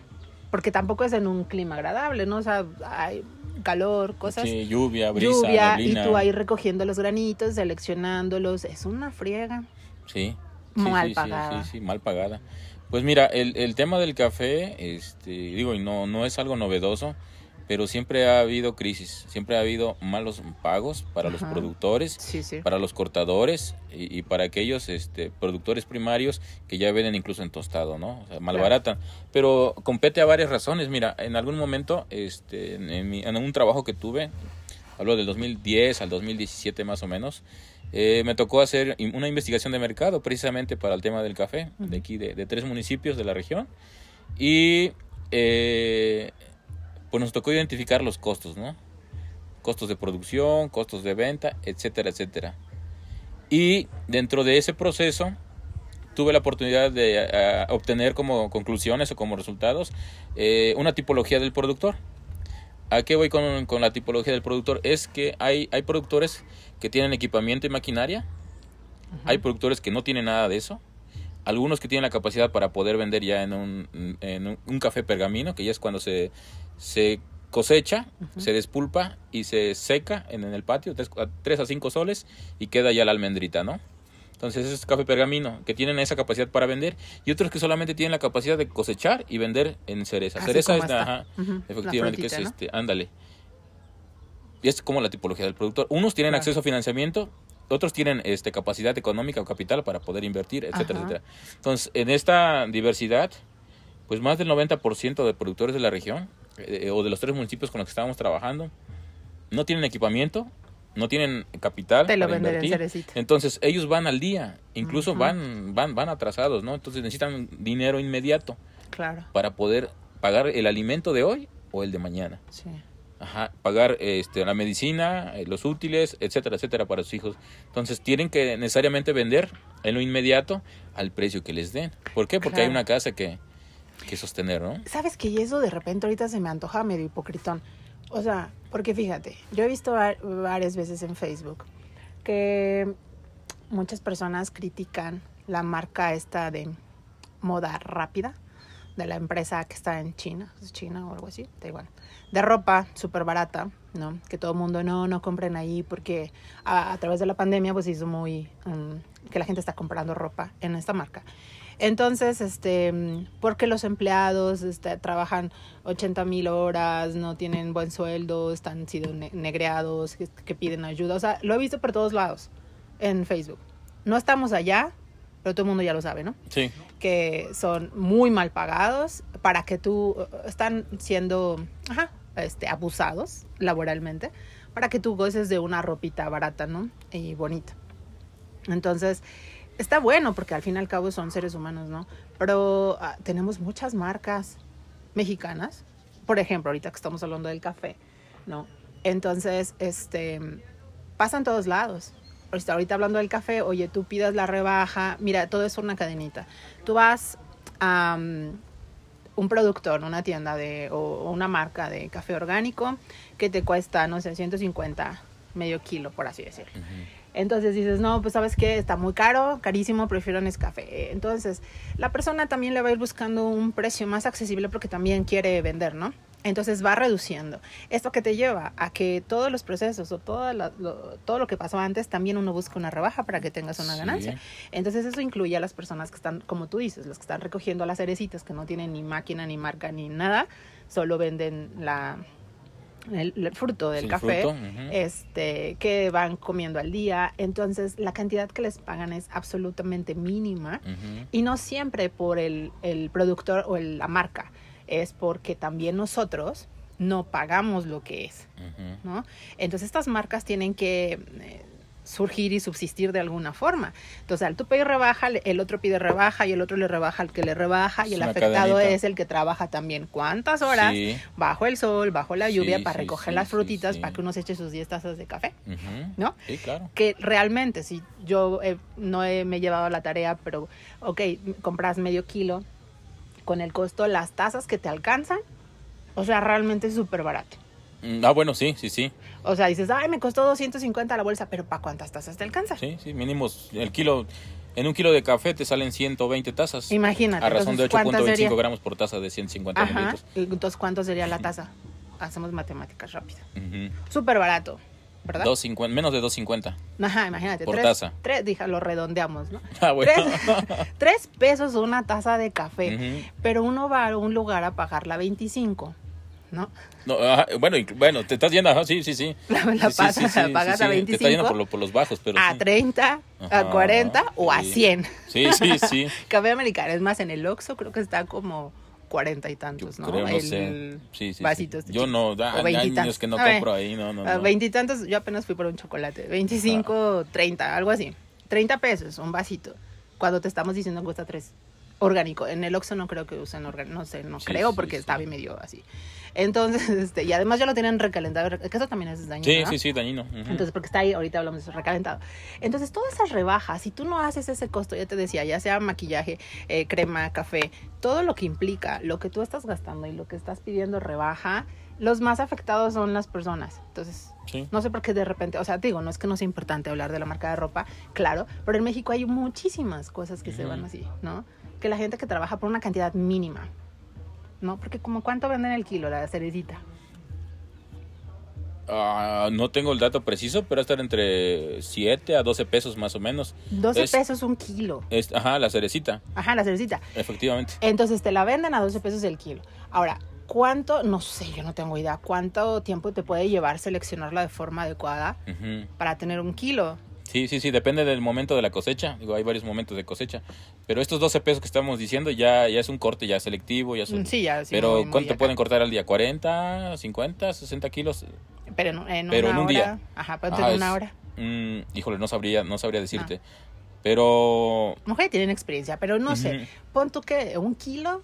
porque tampoco es en un clima agradable, ¿no? O sea, hay calor, cosas Sí, lluvia, brisa, lluvia neblina. y tú ahí recogiendo los granitos, seleccionándolos, es una friega. Sí. Mal sí, pagada. Sí, sí, mal pagada. Pues mira, el, el tema del café, este, digo, y no, no es algo novedoso, pero siempre ha habido crisis, siempre ha habido malos pagos para los Ajá. productores, Sí, sí. para los cortadores y, y para aquellos este, productores primarios que ya venden incluso en tostado, ¿no? O sea, malbaratan. Pero compete a varias razones. Mira, en algún momento, este, en, mi- en un trabajo que tuve, hablo del 2010 al 2017 más o menos, eh, me tocó hacer una investigación de mercado precisamente para el tema del café, de aquí, de, de tres municipios de la región. Y eh, pues nos tocó identificar los costos, ¿no? Costos de producción, costos de venta, etcétera, etcétera. Y dentro de ese proceso tuve la oportunidad de eh, obtener como conclusiones o como resultados eh, una tipología del productor. ¿A qué voy con, con la tipología del productor? Es que hay, hay productores que tienen equipamiento y maquinaria, hay productores que no tienen nada de eso, algunos que tienen la capacidad para poder vender ya en un, en un, un café pergamino, que ya es cuando se, se cosecha, se despulpa y se seca en, en el patio, 3 a 5 soles, y queda ya la almendrita, ¿no? Entonces es café pergamino, que tienen esa capacidad para vender, y otros que solamente tienen la capacidad de cosechar y vender en cereza. Así cereza es, ajá, efectivamente, que es este, ándale. Y es como la tipología del productor. Unos tienen Claro. acceso a financiamiento, otros tienen este, capacidad económica o capital para poder invertir, etcétera, Ajá. etcétera. Entonces, en esta diversidad, pues más del 90% de productores de la región eh, o de los tres municipios con los que estábamos trabajando no tienen equipamiento, no tienen capital Te lo para en. Entonces, ellos van al día, incluso van van van atrasados, ¿no? Entonces necesitan dinero inmediato Claro, para poder pagar el alimento de hoy o el de mañana. sí. Ajá, pagar este, la medicina, eh, los útiles, etcétera, etcétera, para sus hijos. Entonces tienen que necesariamente vender en lo inmediato al precio que les den. ¿Por qué? Porque hay una casa que, que sostener, ¿no? ¿Sabes que eso de repente ahorita se me antoja medio hipocritón? O sea, porque fíjate, yo he visto va- varias veces en Facebook que muchas personas critican la marca esta de moda rápida, de la empresa que está en China, China o algo así, da igual, de ropa súper barata, ¿no? Que todo el mundo no, no compren ahí porque a, través de la pandemia pues hizo muy, um, que la gente está comprando ropa en esta marca. Entonces, este, porque los empleados este, trabajan 80 mil horas, no tienen buen sueldo, están sido ne- negreados, que, que piden ayuda. O sea, lo he visto por todos lados en Facebook. No estamos allá, pero todo el mundo ya lo sabe, ¿no? Sí. que son muy mal pagados para que tú están siendo ajá, este, abusados laboralmente para que tú goces de una ropita barata, ¿no? Y bonita. Entonces, está bueno porque al fin y al cabo son seres humanos, ¿no? Pero ah, tenemos muchas marcas mexicanas. Por ejemplo, ahorita que estamos hablando del café, ¿no? Entonces, este, pasa en todos lados. Ahorita, ahorita hablando del café, oye, tú pidas la rebaja, mira, todo es una cadenita. Tú vas a un productor, una tienda de, o, una marca de café orgánico que te cuesta, no sé, 150 medio kilo, por así decirlo. Entonces dices, no, pues sabes qué, está muy caro, carísimo, prefiero Nescafé. Entonces, la persona también le va a ir buscando un precio más accesible porque también quiere vender, ¿no? Entonces va reduciendo. Esto que te lleva a que todos los procesos o todo lo, lo- todo lo que pasó antes, también uno busca una rebaja para que tengas una Sí. ganancia. Entonces eso incluye a las personas que están, como tú dices, los que están recogiendo las cerecitas, que no tienen ni máquina, ni marca, ni nada, solo venden la, el, el fruto del Sí, café fruto, este, que van comiendo al día. Entonces, la cantidad que les pagan es absolutamente mínima y no siempre por el, el productor o el- la marca, es porque también nosotros no pagamos lo que es. ¿no? Entonces, estas marcas tienen que eh, surgir y subsistir de alguna forma. Entonces, al tú pedir rebaja, el otro pide rebaja y el otro le rebaja al que le rebaja y el afectado cadenita. es el que trabaja también cuántas horas Sí. bajo el sol, bajo la lluvia Sí, para sí, recoger las frutitas para que uno se eche sus 10 tazas de café. ¿No? Sí, claro. Que realmente, si yo eh, no he- me he llevado la tarea, pero, ok, compras medio kilo con el costo, las tazas que te alcanzan, o sea, realmente es súper barato. Mm, Ah, bueno, sí, sí, sí. O sea, dices, ay, me costó 250 la bolsa, pero ¿para cuántas tazas te alcanza? Sí, sí, mínimos. El kilo, en un kilo de café te salen 120 tazas. Imagínate. A razón de entonces, ¿cuántas 8.25 sería? gramos por taza de 150 Ajá. mililitros. Entonces, ¿cuánto sería la taza? Hacemos matemáticas rápidas. Ujú. Súper barato, ¿verdad? 2.50, menos de 2.50. Ajá, imagínate. Por tres, taza. Tres, dije, lo redondeamos, ¿no? Ah, bueno. Tres, <laughs> tres pesos una taza de café. Pero uno va a un lugar a pagarla 25, ¿no? No, ajá, bueno, bueno, te estás yendo, ajá, sí, sí, sí. <laughs> La, la Sí, sí, pasas- sí, sí, la pagas sí, a sí, 25, Te estás yendo por, lo- por los bajos, pero a sí. 30, a Ajá, 40 o a sí. 100. Sí, sí, <laughs> sí. Café americano, es más, en el Oxxo creo que está como 40 y tantos, ¿no? Creo, no el sé. Sí, sí, sí. vasito este Yo no, da, hay veintitantos. años que no A ver, compro ahí, no, no, a no. Veintitantos, yo apenas fui por un chocolate. 25, 30, algo así. 30 pesos, un vasito. Cuando te estamos diciendo que cuesta 3. Orgánico. En el Oxxo no creo que usen orgánico. No sé, no Sí, creo sí, porque sí. está bien medio así. Entonces, <laughs> este, y además ya lo tienen recalentado. Que eso también es dañino. Sí, ¿no? sí, sí, dañino. Entonces, porque está ahí, ahorita hablamos de eso, recalentado. Entonces, todas esas rebajas, si tú no haces ese costo, ya te decía, ya sea maquillaje, eh, crema, café, todo lo que implica, lo que tú estás gastando y lo que estás pidiendo rebaja, los más afectados son las personas. Entonces, Sí. no sé por qué de repente, o sea, te digo, no es que no sea importante hablar de la marca de ropa, claro, pero en México hay muchísimas cosas que se van así, ¿no? Que la gente que trabaja por una cantidad mínima, ¿no? Porque como cuánto venden el kilo la cerecita. Ah, no tengo el dato preciso, pero estar entre 7 a 12 pesos más o menos. 12 Es- pesos un kilo. Es, ajá, la cerecita, Ajá, la cerecita. efectivamente. Entonces te la venden a 12 pesos el kilo. Ahora, ¿cuánto? No sé, yo no tengo idea. ¿Cuánto tiempo te puede llevar seleccionarla de forma adecuada para tener un kilo? Sí, sí, sí, depende del momento de la cosecha. Digo, hay varios momentos de cosecha. Pero estos 12 pesos que estamos diciendo ya, ya es un corte, ya selectivo, ya son... Mm, Sí, ya. sí, pero muy, muy ¿cuánto acá. pueden cortar al día? ¿40, 50, 60 kilos? Pero en, en pero una en un hora. día. Ajá, pero Ajá, en una es- hora. Mm, híjole, no sabría, no sabría decirte. Pero... Mujeres tienen experiencia, pero no sé. Pon tú que un kilo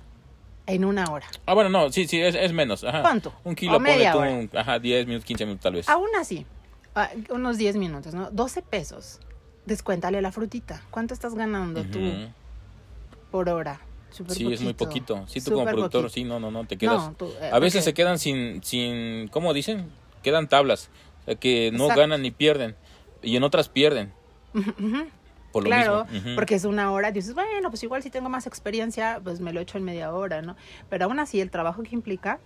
en una hora. Ah, bueno, no, sí, sí, es, es menos. Ajá. ¿Cuánto? Un O kilo, ponle media tú, hora. ajá, 10 minutos, 15 minutos tal vez. Aún así, ah, unos 10 minutos, ¿no? 12 pesos. Descuéntale la frutita. ¿Cuánto estás ganando tú Ujú. por hora? Súper Sí, es muy poquito. Sí, tú como productor, poquito. sí, no, no, no, te quedas... No, tú, eh, A veces se quedan sin, sin, ¿cómo dicen? Quedan tablas. O sea, que no Exacto. ganan ni pierden. Y en otras pierden. Por lo claro, mismo. Porque es una hora, dices, bueno, pues igual si tengo más experiencia, pues me lo echo en media hora, ¿no? Pero aún así el trabajo que implica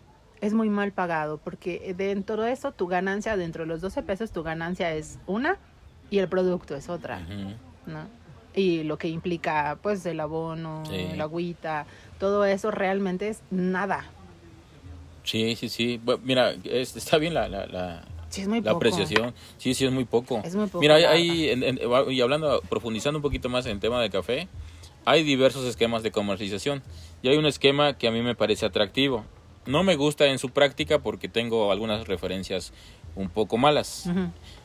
es muy mal pagado, porque dentro de eso tu ganancia, dentro de los 12 pesos, tu ganancia es una y el producto es otra. ¿no? Y lo que implica, pues, el abono, Sí. el agüita, todo eso realmente es nada. Sí, sí, sí. Bu- Mira, es- está bien la, la, la, Sí, es muy la poco. apreciación. Sí, sí, es muy poco. Es muy poco, Mira, la en- en- y hablando, profundizando un poquito más en el tema del café, hay diversos esquemas de comercialización. Y hay un esquema que a mí me parece atractivo. No me gusta en su práctica porque tengo algunas referencias un poco malas.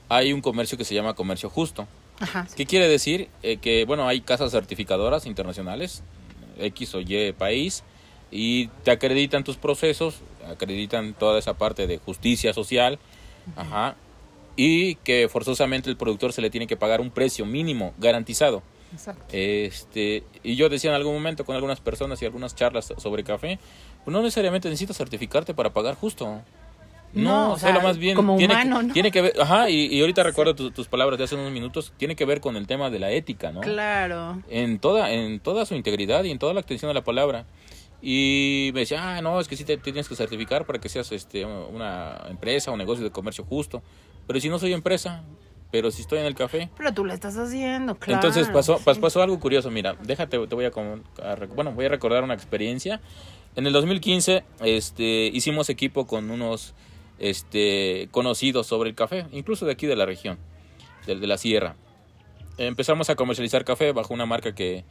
Hay un comercio que se llama comercio justo. Ajá, sí. ¿Qué quiere decir? Eh, que, bueno, hay casas certificadoras internacionales, X o Y país, y te acreditan tus procesos, acreditan toda esa parte de justicia social, ajá, y que forzosamente el productor se le tiene que pagar un precio mínimo garantizado. Exacto. Este, y yo decía en algún momento con algunas personas y algunas charlas sobre café, no necesariamente necesitas certificarte para pagar justo. No, No, o sea, solo más bien como tiene, humano, que, ¿no? tiene que ver, ajá, y, y ahorita recuerdo tu- tus palabras de hace unos minutos, tiene que ver con el tema de la ética, ¿no? Claro. En toda, en toda su integridad y en toda la extensión de la palabra. Y me decía, ah, no, es que sí te, te tienes que certificar para que seas este, una empresa o negocio de comercio justo. Pero si no soy empresa, pero si estoy en el café. Pero tú lo estás haciendo, claro. Entonces pasó, pas- sí. pasó algo curioso, mira, déjate, te voy a, bueno, voy a recordar una experiencia. En el 2015 este, hicimos equipo con unos este, conocidos sobre el café, incluso de aquí de la región, de, de la sierra. Empezamos a comercializar café bajo una marca que,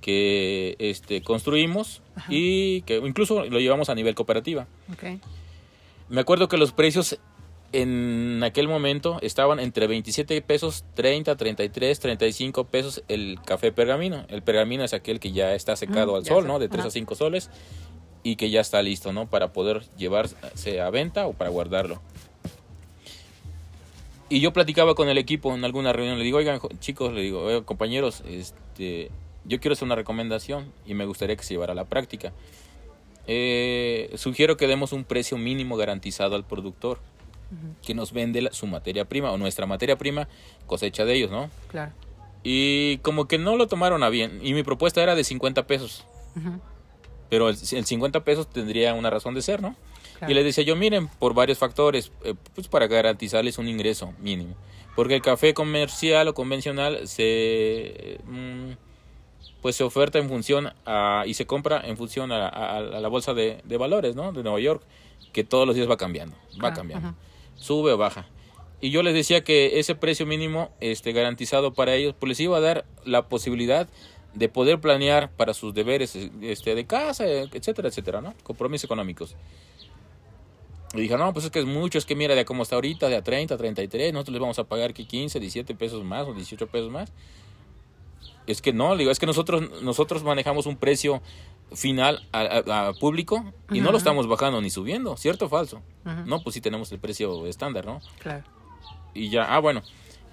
que este, construimos y que incluso lo llevamos a nivel cooperativa. Ok. Me acuerdo que los precios en aquel momento estaban entre 27 pesos, 30, 33, 35 pesos el café pergamino. El pergamino es aquel que ya está secado Mm, al sol, sé. ¿no? De 3 Ajá. a 5 soles y que ya está listo, ¿no? Para poder llevarse a venta o para guardarlo. Y yo platicaba con el equipo en alguna reunión, le digo, oigan, chicos, le digo, "Oigan, compañeros, este, yo quiero hacer una recomendación y me gustaría que se llevara a la práctica. Eh, sugiero que demos un precio mínimo garantizado al productor que nos vende la- su materia prima o nuestra materia prima cosecha de ellos, ¿no? Claro. Y como que no lo tomaron a bien. Y mi propuesta era de 50 pesos. Ujú, Pero el, el 50 pesos tendría una razón de ser, ¿no? claro. Y le decía yo, miren, por varios factores, eh, pues para garantizarles un ingreso mínimo. Porque el café comercial o convencional se... mm, pues se oferta en función a, y se compra en función a, a- a la bolsa de, de valores, ¿no? De Nueva York, que todos los días va cambiando, va cambiando, ajá. sube o baja. Y yo les decía que ese precio mínimo este, garantizado para ellos, pues les iba a dar la posibilidad de poder planear para sus deberes este, de casa, etcétera, etcétera, ¿no? Compromisos económicos. Y dije, no, pues es que es mucho, es que mira de cómo está ahorita, de a 30, 33, nosotros les vamos a pagar que 15, 17 pesos más o 18 pesos más. Es que no, le digo, es que nosotros, nosotros manejamos un precio final a, a- a público y no lo estamos bajando ni subiendo, ¿cierto o falso? No, pues sí tenemos el precio estándar, ¿no? Claro. Y ya, ah, bueno.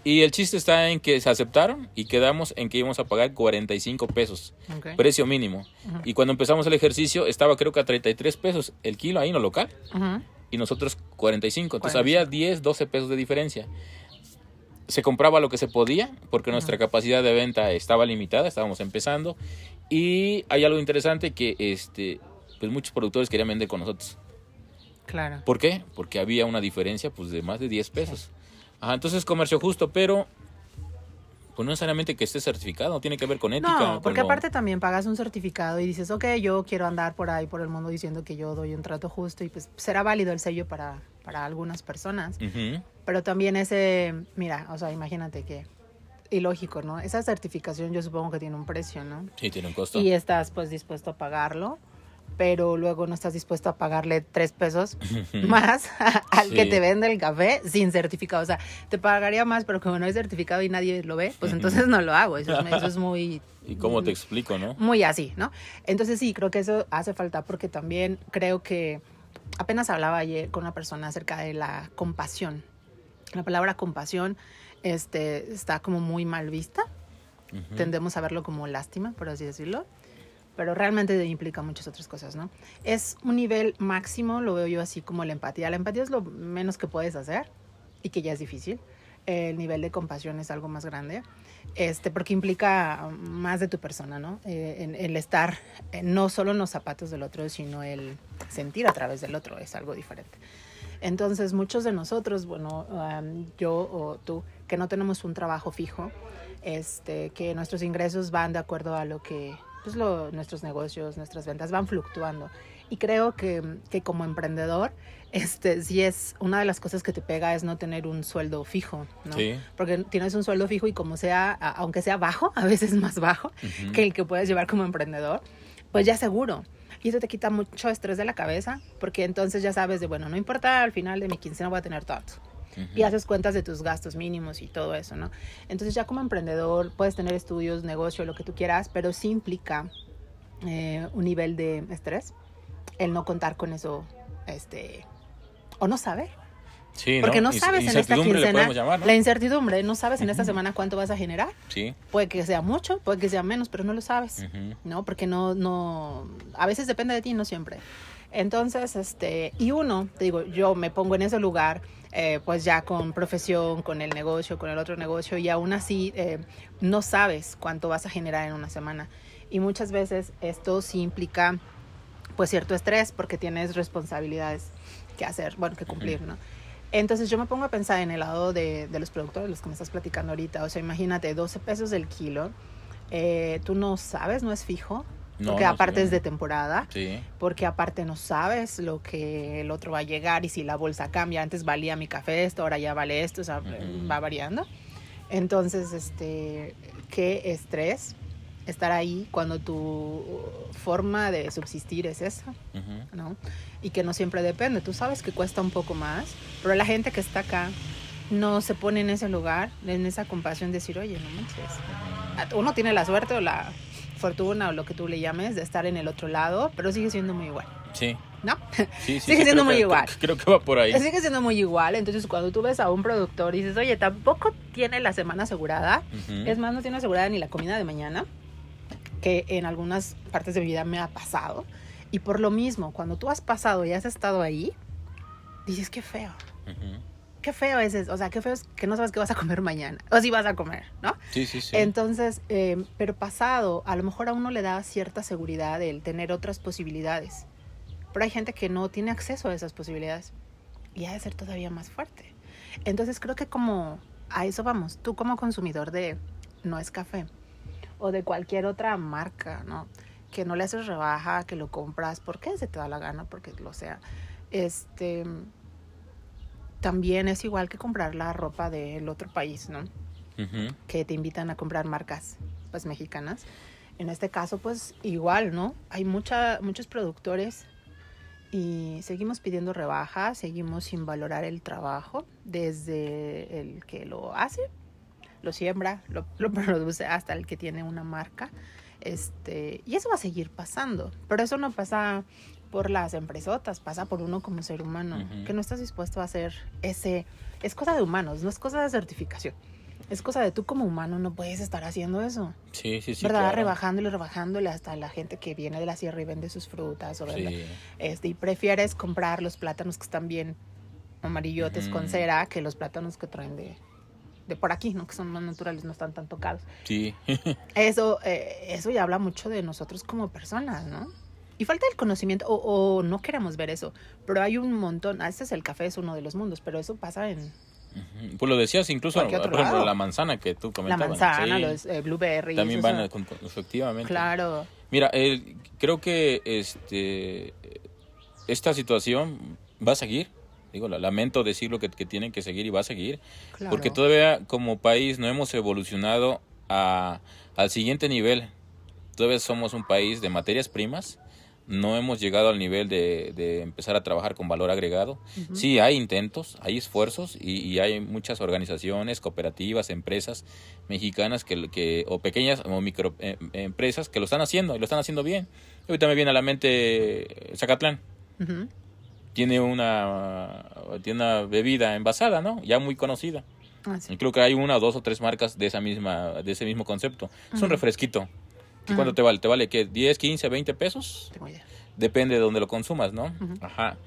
Y el chiste está en que se aceptaron y quedamos en que íbamos a pagar 45 pesos, Ok. precio mínimo. Ujú. Y cuando empezamos el ejercicio estaba creo que a 33 pesos el kilo ahí en lo local Ujú, y nosotros 45. Entonces 45. había 10, 12 pesos de diferencia. Se compraba lo que se podía porque nuestra capacidad de venta estaba limitada, estábamos empezando. Y hay algo interesante que este, pues muchos productores querían vender con nosotros. Claro. ¿Por qué? Porque había una diferencia pues de más de 10 pesos. Ajá, entonces comercio justo, pero pues no necesariamente que esté certificado, tiene que ver con ética. No, porque lo- aparte también pagas un certificado y dices, ok, yo quiero andar por ahí, por el mundo diciendo que yo doy un trato justo y pues será válido el sello para, para algunas personas. Pero también ese, mira, o sea, imagínate que, ilógico, ¿no? Esa certificación yo supongo que tiene un precio, ¿no? Sí, tiene un costo. Y estás pues dispuesto a pagarlo, pero luego no estás dispuesto a pagarle tres pesos más <laughs> al que Sí. te vende el café sin certificado. O sea, te pagaría más, pero como no hay certificado y nadie lo ve, pues entonces no lo hago. Eso es, eso es muy, ¿Y cómo te explico, no? muy así, ¿no? Entonces sí, creo que eso hace falta porque también creo que apenas hablaba ayer con una persona acerca de la compasión. La palabra compasión este, está como muy mal vista. Ujú. Tendemos a verlo como lástima, por así decirlo. Pero realmente implica muchas otras cosas, ¿no? Es un nivel máximo, lo veo yo así como la empatía. La empatía es lo menos que puedes hacer y que ya es difícil. el nivel de compasión es algo más grande, este, porque implica más de tu persona, ¿no? Eh, el estar eh, no solo en los zapatos del otro, sino el sentir a través del otro, es algo diferente. Entonces, muchos de nosotros, bueno, yo o tú, que no tenemos un trabajo fijo, este, que nuestros ingresos van de acuerdo a lo que pues lo, nuestros negocios, nuestras ventas van fluctuando. Y creo que, que, como emprendedor, este, sí es una de las cosas que te pega es no tener un sueldo fijo, ¿no? Porque tienes un sueldo fijo y como sea, aunque sea bajo, <laughs> a veces más bajo que el que puedes llevar como emprendedor, pues ya seguro. Y eso te quita mucho estrés de la cabeza, porque entonces ya sabes de, bueno, no importa, al final de mi quincena voy a tener tanto. Y haces cuentas de tus gastos mínimos y todo eso, ¿no? Entonces ya como emprendedor puedes tener estudios, negocio, lo que tú quieras, pero sí implica eh, un nivel de estrés el no contar con eso, este, o no saber. Sí, Porque no, sabes en esta quincena la incertidumbre, no sabes en esta semana cuánto vas a generar. Sí. Puede que sea mucho, puede que sea menos, pero no lo sabes, ¿no? Porque no, no, a veces depende de ti, no siempre. Entonces, este, y uno, te digo, yo me pongo en ese lugar, eh, pues ya con profesión, con el negocio, con el otro negocio, y aún así eh, no sabes cuánto vas a generar en una semana. Y muchas veces esto sí implica, pues, cierto estrés porque tienes responsabilidades que hacer, bueno, que cumplir, ¿no? Entonces yo me pongo a pensar en el lado de, de los productores, los que me estás platicando ahorita. O sea, imagínate, 12 pesos el kilo. Eh, tú no sabes, no es fijo. Porque aparte es de temporada. Sí. Porque aparte no sabes lo que el otro va a llegar y si la bolsa cambia. Antes valía mi café esto, ahora ya vale esto, o sea, va variando. Entonces, este, qué estrés estar ahí cuando tu forma de subsistir es esa, ¿no? Y que no siempre depende. Tú sabes que cuesta un poco más, pero la gente que está acá no se pone en ese lugar, en esa compasión de decir, oye, no manches. Uno tiene la suerte o la fortuna o lo que tú le llames de estar en el otro lado, pero sigue siendo muy igual. Sí. ¿No? Sí, sí, <laughs> sigue siendo muy igual. Creo, que va por ahí. Sigue siendo muy igual. Entonces, cuando tú ves a un productor y dices, oye, tampoco tiene la semana asegurada, es más, no tiene asegurada ni la comida de mañana, que en algunas partes de mi vida me ha pasado. Y por lo mismo, cuando tú has pasado y has estado ahí, dices, qué feo. Qué feo es eso. O sea, qué feo es que no sabes qué vas a comer mañana. O si vas a comer, ¿no? Sí, sí, sí. Entonces, eh, pero pasado, a lo mejor a uno le da cierta seguridad el tener otras posibilidades. Pero hay gente que no tiene acceso a esas posibilidades. Y ha de ser todavía más fuerte. Entonces, creo que como a eso vamos. Tú como consumidor de no es café o de cualquier otra marca, ¿no? Que no le haces rebaja, que lo compras porque se te da la gana, porque lo sea. Este también es igual que comprar la ropa del otro país, ¿no? Que te invitan a comprar marcas pues mexicanas. En este caso, pues igual, ¿no? Hay mucha, muchos productores y seguimos pidiendo rebaja, seguimos sin valorar el trabajo desde el que lo hace lo siembra, lo, <laughs> produce hasta el que tiene una marca. Este, y eso va a seguir pasando, pero eso no pasa por las empresotas, pasa por uno como ser humano, que no estás dispuesto a hacer ese, es cosa de humanos, no es cosa de certificación. Es cosa de tú como humano no puedes estar haciendo eso. Sí, sí, sí. ¿Verdad? Rebajándole, rebajándole hasta la gente que viene de la sierra y vende sus frutas. O este, y prefieres comprar los plátanos que están bien amarillotes con cera que los plátanos que traen de, de por aquí, ¿no? Que son más naturales, no están tan tocados. Sí. <laughs> eso, eh, eso ya habla mucho de nosotros como personas, ¿no? Y falta el conocimiento, o, no queremos ver eso, pero hay un montón, este es el café, es uno de los mundos, pero eso pasa en... Pues lo decías incluso, por ejemplo, la manzana que tú comentabas. La manzana, los eh, blueberries. También van, efectivamente. Claro. Mira, creo que este esta situación va a seguir digo, lamento decirlo que, que tienen que seguir y va a seguir, porque todavía como país no hemos evolucionado a, al siguiente nivel. Todavía somos un país de materias primas, no hemos llegado al nivel de, de empezar a trabajar con valor agregado. Sí, hay intentos, hay esfuerzos y, y, hay muchas organizaciones, cooperativas, empresas mexicanas que, que o pequeñas o micro eh, empresas que lo están haciendo y lo están haciendo bien. Ahorita me viene a la mente Zacatlán tiene una, tiene una bebida envasada, ¿no? Ya muy conocida. Ah, creo que hay una, dos o tres marcas de esa misma, de ese mismo concepto. Es un refresquito. ¿Y cuánto te vale? ¿Te vale qué? ¿10, 15, 20 pesos? Depende de donde lo consumas, ¿no? Ajá.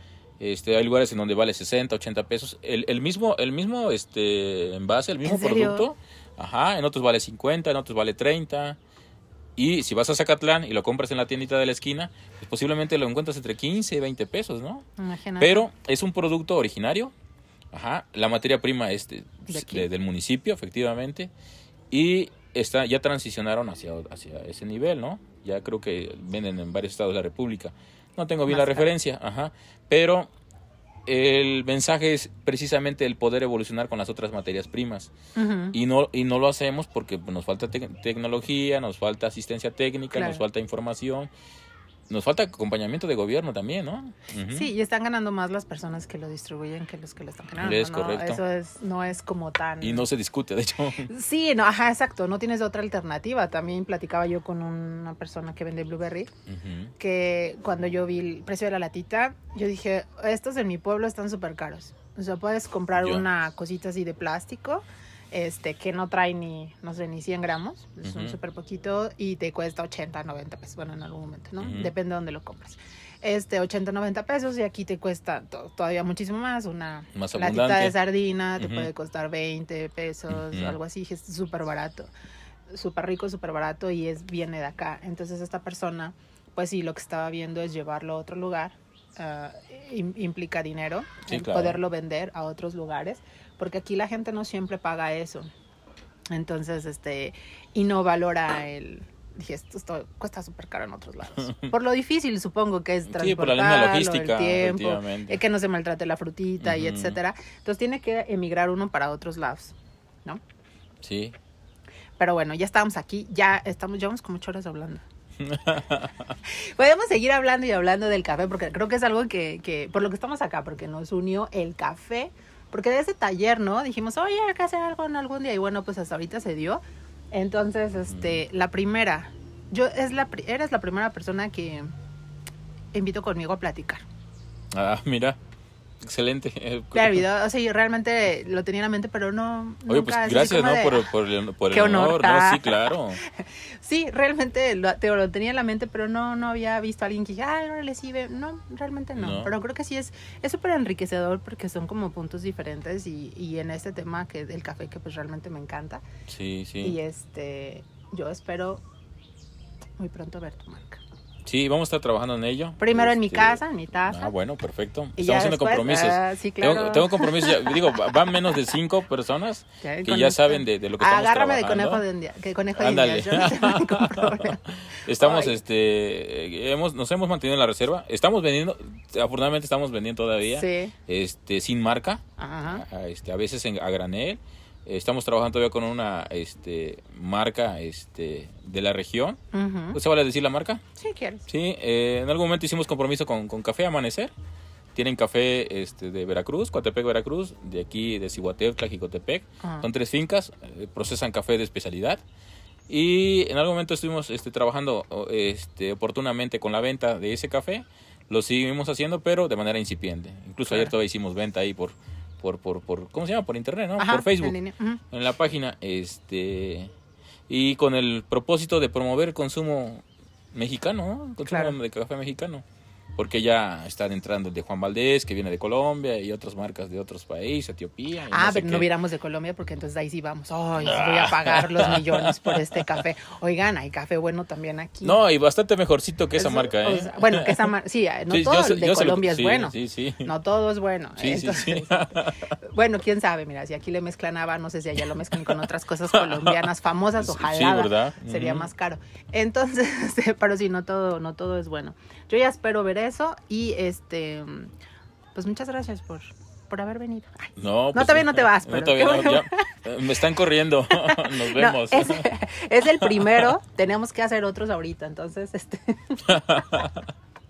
Este, hay lugares en donde vale 60, 80 pesos. El, el mismo, el mismo este, envase, el mismo ¿En producto. Ajá, en otros vale 50, en otros vale 30. Y si vas a Zacatlán y lo compras en la tiendita de la esquina, pues posiblemente lo encuentras entre 15 y 20 pesos, ¿no? Imagínate. Pero es un producto originario. Ajá, la materia prima es de- De de- del municipio, efectivamente. Y está, ya transicionaron hacia, hacia ese nivel, ¿no? Ya creo que venden en varios estados de la República. No tengo bien Más la referencia, ajá. Pero el mensaje es precisamente el poder evolucionar con las otras materias primas. Y no, y no lo hacemos porque nos falta tec- tecnología, nos falta asistencia técnica, Claro. nos falta información, nos falta acompañamiento de gobierno también, ¿no? Sí, y están ganando más las personas que lo distribuyen que los que lo están generando. Es ¿no? correcto. Eso es, no es como tan. Y no se discute, de hecho. <laughs> Sí, no, ajá, exacto. No tienes otra alternativa. También platicaba yo con una persona que vende Blueberry que cuando yo vi el precio de la latita, yo dije, estos en mi pueblo están súper caros. O sea, puedes comprar una cosita así de plástico, este, que no trae ni, no sé, ni 100 gramos, es un súper poquito y te cuesta 80, 90 pesos, bueno, en algún momento, ¿no? Depende de dónde lo compres. Este, 80, 90 pesos y aquí te cuesta to- todavía muchísimo más, una Más latita de sardina te puede costar 20 pesos, algo así, es súper barato súper rico, súper barato y es viene de acá. Entonces esta persona, pues sí, lo que estaba viendo es llevarlo a otro lugar. ah, im- implica dinero, Sí, claro. poderlo vender a otros lugares, porque aquí la gente no siempre paga eso. Entonces, este, y no valora el... Dije, esto, esto cuesta súper caro en otros lados. <laughs> Por lo difícil, supongo que es Sí, por la misma transportarlo, logística, el tiempo, efectivamente. eh, que no se maltrate la frutita y Ujú. etcétera. Entonces tiene que emigrar uno para otros lados, ¿no? Sí. Pero bueno, ya estábamos aquí, ya estamos, llevamos como ocho horas hablando. <laughs> Podemos seguir hablando y hablando del café, porque creo que es algo que, que, por lo que estamos acá, porque nos unió el café, porque de ese taller, ¿no? Dijimos, oye, hay que hacer algo en algún día, y bueno, pues hasta ahorita se dio. Entonces, este, la primera, yo, es la, eres la primera persona que invito conmigo a platicar. Ah, mira. Excelente. <laughs> Claro, video, o sea, yo realmente lo tenía en la mente, pero no. Oye, nunca pues gracias, ¿no? de, Por, por el, por el Qué honor. No, sí, <laughs> claro. Sí, realmente lo, te- lo tenía en la mente, pero no, no había visto a alguien que dije, ay, no le sirve. No, realmente no. No. Pero creo que sí es es súper enriquecedor porque son como puntos diferentes y, y en este tema que es el café que pues realmente me encanta. Sí, Y sí. este, yo espero muy pronto ver tu marca. Sí, vamos a estar trabajando en ello. Primero en mi Este, casa, en mi taza. Ah, bueno, perfecto. y Estamos haciendo después, compromisos. ah, sí, claro. Tengo, tengo compromisos, ya, digo, va- van menos de cinco personas <laughs> que ya saben de, de lo que estamos Agárrame de trabajando. conejo de India, que conejo de Ándale. India. Yo no tengo ningún <laughs> problema. Estamos, Ay. este, hemos, nos hemos mantenido en la reserva. Estamos vendiendo, afortunadamente estamos vendiendo todavía, Sí. este, sin marca, Ajá. a, este, a veces en, a granel. Eh, Estamos trabajando todavía con una, este, marca, este, de la región. Ujú. ¿Se vale decir la marca? Sí, quieres. Sí, eh, en algún momento hicimos compromiso con, con Café Amanecer. Tienen café este, de Veracruz, Coatepec, Veracruz, de aquí de Cihuatepec, Jicotepec. Ajá. Son tres fincas, eh, procesan café de especialidad. Y en algún momento estuvimos este, trabajando este, oportunamente con la venta de ese café. Lo seguimos haciendo, pero de manera incipiente. Incluso Claro. ayer todavía hicimos venta ahí por, por, por, por ¿cómo se llama? Por internet, ¿no? Ajá, por Facebook en la página este y con el propósito de promover el consumo mexicano ¿no? el consumo Claro. de café mexicano porque ya están entrando el de Juan Valdés que viene de Colombia y otras marcas de otros países Etiopía Ah, no sé pero qué. no viéramos de Colombia porque entonces ahí sí vamos. Ay, voy a pagar los <laughs> millones por este café. Oigan, hay café bueno también aquí. no y bastante mejorcito que esa marca o ¿eh? sea, bueno, que esa marca, sí, no Sí, todo yo sé- el de lo Colombia sí, es bueno. sí sí No todo es bueno. Sí, sí, sí. Entonces, <laughs> bueno, quién sabe, mira, si aquí le mezclan haba, no sé si allá lo mezclan con otras cosas colombianas famosas, <laughs> ojalá. sí, ¿verdad? Sería más caro. Entonces, pero sí, no todo, no todo es bueno. Yo ya espero ver eso y este, pues muchas gracias por, por haber venido. Ay, no, pues, todavía no te vas, no, pero todavía no, bueno. ya, <laughs> me están corriendo <laughs> nos No, vemos es, es el primero, tenemos que hacer otros ahorita, entonces, este... <laughs>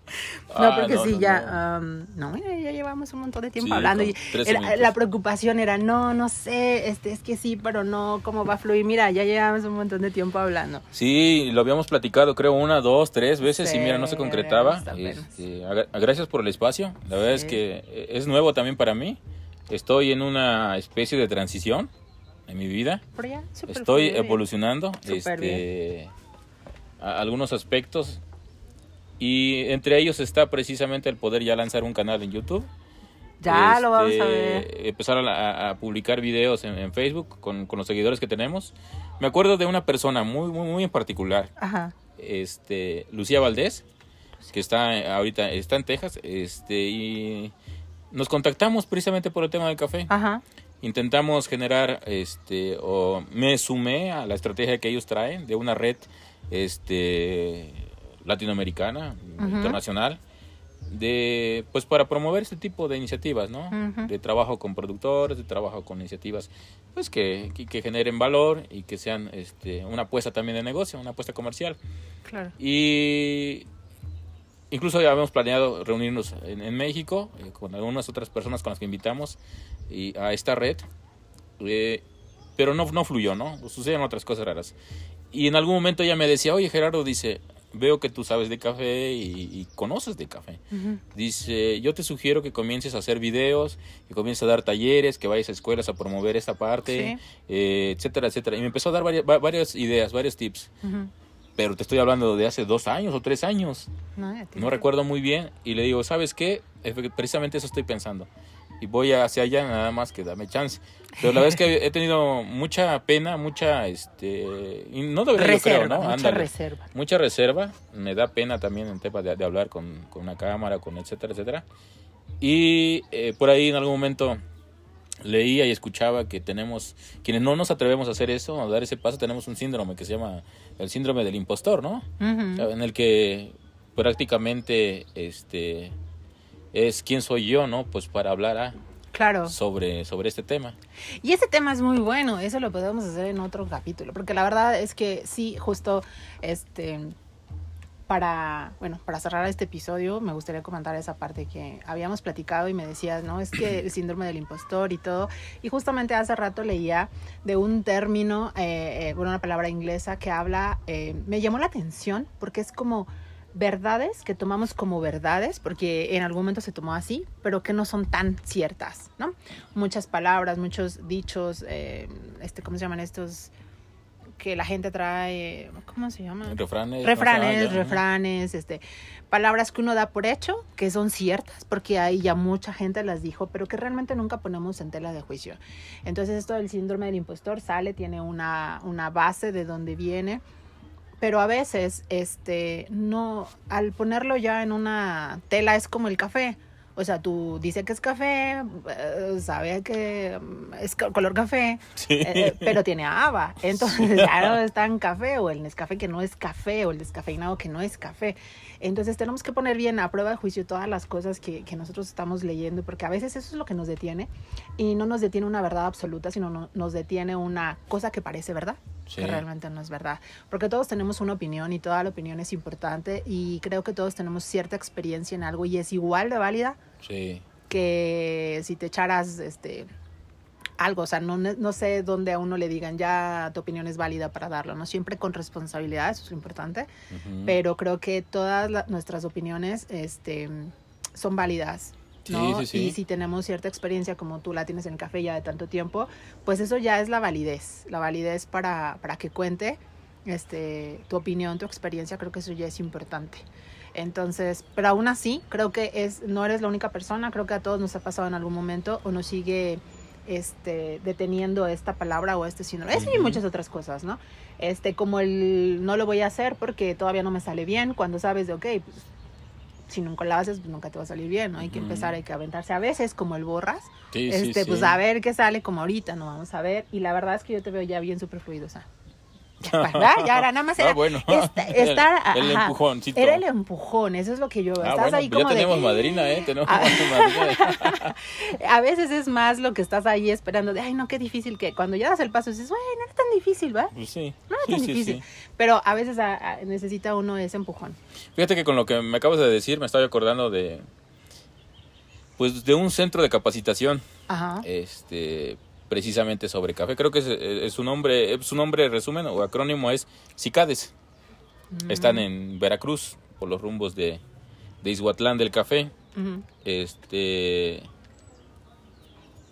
<laughs> No, Ah, porque no, sí, no, ya, no. am, no, mira, ya llevamos un montón de tiempo Sí, hablando y 13 era- la preocupación era, no, no sé, este, es que sí, pero no, ¿cómo va a fluir? Mira, ya llevamos un montón de tiempo hablando. Sí, lo habíamos platicado, creo, una, dos, tres veces Sí, y mira, no se concretaba. Este, gracias por el espacio. La verdad es Sí. que eh, es nuevo también para mí. Estoy en una especie de transición en mi vida. Pero ya, Estoy evolucionando este, algunos aspectos Y entre ellos está precisamente el poder ya lanzar un canal en YouTube. Ya lo vamos a Este, ver. Empezar a, a publicar videos en, en Facebook con, con los seguidores que tenemos. Me acuerdo de una persona muy, muy, muy en particular, Ajá. este, Lucía Valdés, que está ahorita está en Texas, este, y nos contactamos precisamente por el tema del café. Ajá. Intentamos generar, este, o me sumé a la estrategia que ellos traen de una red, este, latinoamericana, Ujú. internacional, de, pues para promover este tipo de iniciativas, ¿no? Ujú. De trabajo con productores, de trabajo con iniciativas, pues que, que, que generen valor y que sean, este, una apuesta también de negocio, una apuesta comercial. Claro. Y incluso ya habíamos planeado reunirnos en, en México eh, con algunas otras personas con las que invitamos y a esta red, eh, pero no, no fluyó, ¿no? Suceden otras cosas raras. Y en algún momento ella me decía, oye Gerardo, dice, veo que tú sabes de café y, y conoces de café. Ujú. Dice, yo te sugiero que comiences a hacer videos, que comiences a dar talleres, que vayas a escuelas a promover esta parte, Sí. eh, etcétera, etcétera. Y me empezó a dar varias, va- varias ideas, varios tips. Ujú. Pero te estoy hablando de hace dos años o tres años. No, No recuerdo muy bien. Y le digo, ¿sabes qué? Precisamente eso estoy pensando. Y voy hacia allá nada más que dame chance. Pero la verdad es que he tenido mucha pena, mucha, este... y no debería, yo creo, Reserva, ¿no? mucha Ándale. reserva. Mucha reserva. Me da pena también en tema de, de hablar con, con una cámara, con etcétera, etcétera. Y eh, por ahí en algún momento leía y escuchaba que tenemos, quienes no nos atrevemos a hacer eso, a dar ese paso, tenemos un síndrome que se llama el síndrome del impostor, ¿no? O sea, en el que prácticamente este es quién soy yo, ¿no? Pues para hablar ah, Claro. sobre, sobre este tema. Y ese tema es muy bueno, eso lo podemos hacer en otro capítulo, porque la verdad es que sí, justo este para, bueno, para cerrar este episodio, me gustaría comentar esa parte que habíamos platicado y me decías, ¿no? Es que el síndrome del impostor y todo. Y justamente hace rato leía de un término, eh, eh, bueno, una palabra inglesa que habla, eh, me llamó la atención porque es como verdades que tomamos como verdades, porque en algún momento se tomó así, pero que no son tan ciertas, ¿no? Muchas palabras, muchos dichos, eh, este, ¿cómo se llaman estos? Que la gente trae, ¿cómo se llama? Refranes. refranes, refranes, este, palabras que uno da por hecho, que son ciertas, porque ahí ya mucha gente las dijo, pero que realmente nunca ponemos en tela de juicio. Entonces esto del síndrome del impostor sale, tiene una, una base de dónde viene, pero a veces, este, no, al ponerlo ya en una tela es como el café. O sea, tú dices que es café, eh, sabe que mm, es co- color café, Sí. eh, pero tiene haba. Entonces ya no está en café o el Nescafé que no es café o el descafeinado que no es café. Entonces tenemos que poner bien a prueba de juicio todas las cosas que, que nosotros estamos leyendo porque a veces eso es lo que nos detiene y no nos detiene una verdad absoluta, sino no- nos detiene una cosa que parece verdad, Sí. que realmente no es verdad. Porque todos tenemos una opinión y toda la opinión es importante y creo que todos tenemos cierta experiencia en algo y es igual de válida Sí. que si te echaras este algo, o sea, no, no sé dónde a uno le digan ya tu opinión es válida para darlo, ¿no? Siempre con responsabilidad, eso es lo importante, Ujú. pero creo que todas la- nuestras opiniones este, son válidas. ¿no? Sí, sí, sí. Y si tenemos cierta experiencia como tú la tienes en el café ya de tanto tiempo, pues eso ya es la validez, la validez para, para que cuente este, tu opinión, tu experiencia, creo que eso ya es importante. Entonces, pero aún así, creo que es, no eres la única persona, creo que a todos nos ha pasado en algún momento o nos sigue este, deteniendo esta palabra o este síndrome. Eso y muchas otras cosas, ¿no? Este, como el no lo voy a hacer porque todavía no me sale bien, cuando sabes de, ok, pues, si nunca lo haces, pues nunca te va a salir bien, ¿no? Hay que empezar, hay que aventarse a veces, como el borras, Sí, este, sí. pues a ver qué sale como ahorita, ¿no? Vamos a ver. Y la verdad es que yo te veo ya bien súper fluido, o sea. ¿Verdad? Ya era nada más <laughs> era Ah, bueno. esta- <laughs> El- el ajá, empujoncito. Era el empujón, eso es lo que yo veo. Ah, Estás bueno, ahí pues como ya de- tenemos madrina, ¿eh? Tenemos Ah. <laughs> madrina. A veces es más lo que estás ahí esperando de, ay, no, qué difícil que cuando ya das el paso dices, bueno, no es tan difícil, ¿va? Pues sí. No Sí, tan sí, difícil. sí. Pero a veces a- a- necesita uno ese empujón. Fíjate que con lo que me acabas de decir me estaba acordando de pues de un centro de capacitación Ajá. este precisamente sobre café. Creo que es, es su nombre, su nombre resumen o acrónimo es CICADES. Están en Veracruz por los rumbos de, de Izhuatlán del café. Este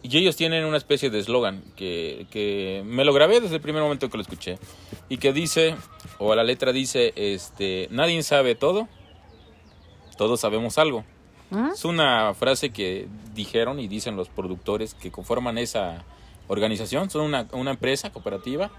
y ellos tienen una especie de eslogan que, que me lo grabé desde el primer momento que lo escuché y que dice o a la letra dice este nadie sabe todo todos sabemos algo. Ujú. Es una frase que dijeron y dicen los productores que conforman esa organización. Son una, una empresa cooperativa,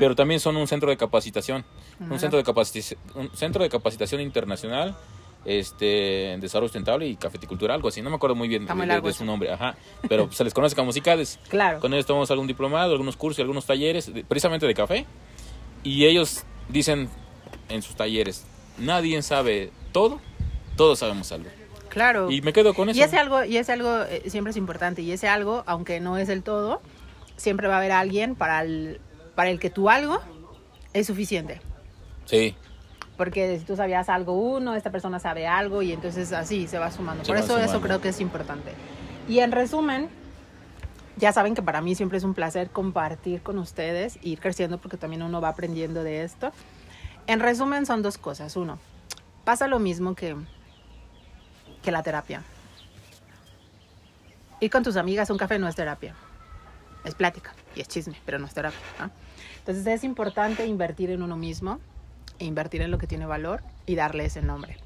pero también son un centro de capacitación. Un centro de, capacitación, un centro de capacitación internacional este, en desarrollo sustentable y cafeticultura, algo así. No me acuerdo muy bien de- su nombre. Ajá. Pero se les conoce como CICADES. <laughs> Claro. Con ellos tomamos algún diplomado, algunos cursos, y algunos talleres, de- precisamente de café. Y ellos dicen en sus talleres, nadie sabe todo, todos sabemos algo. Claro. Y me quedo con eso. Y ese algo, y ese algo eh, siempre es importante. Y ese algo, aunque no es el todo, siempre va a haber alguien para el, para el que tu algo es suficiente. Sí, Porque si tú sabías algo uno, esta persona sabe algo y entonces así se va sumando. Se Por va eso eso creo que es importante. Y en resumen, ya saben que para mí siempre es un placer compartir con ustedes, ir creciendo porque también uno va aprendiendo de esto. En resumen son dos cosas. Uno, pasa lo mismo que, que la terapia. Ir con tus amigas a un café no es terapia. Es plática y es chisme, pero no es terapia. ¿no? Entonces es importante invertir en uno mismo, invertir en lo que tiene valor y darle ese nombre.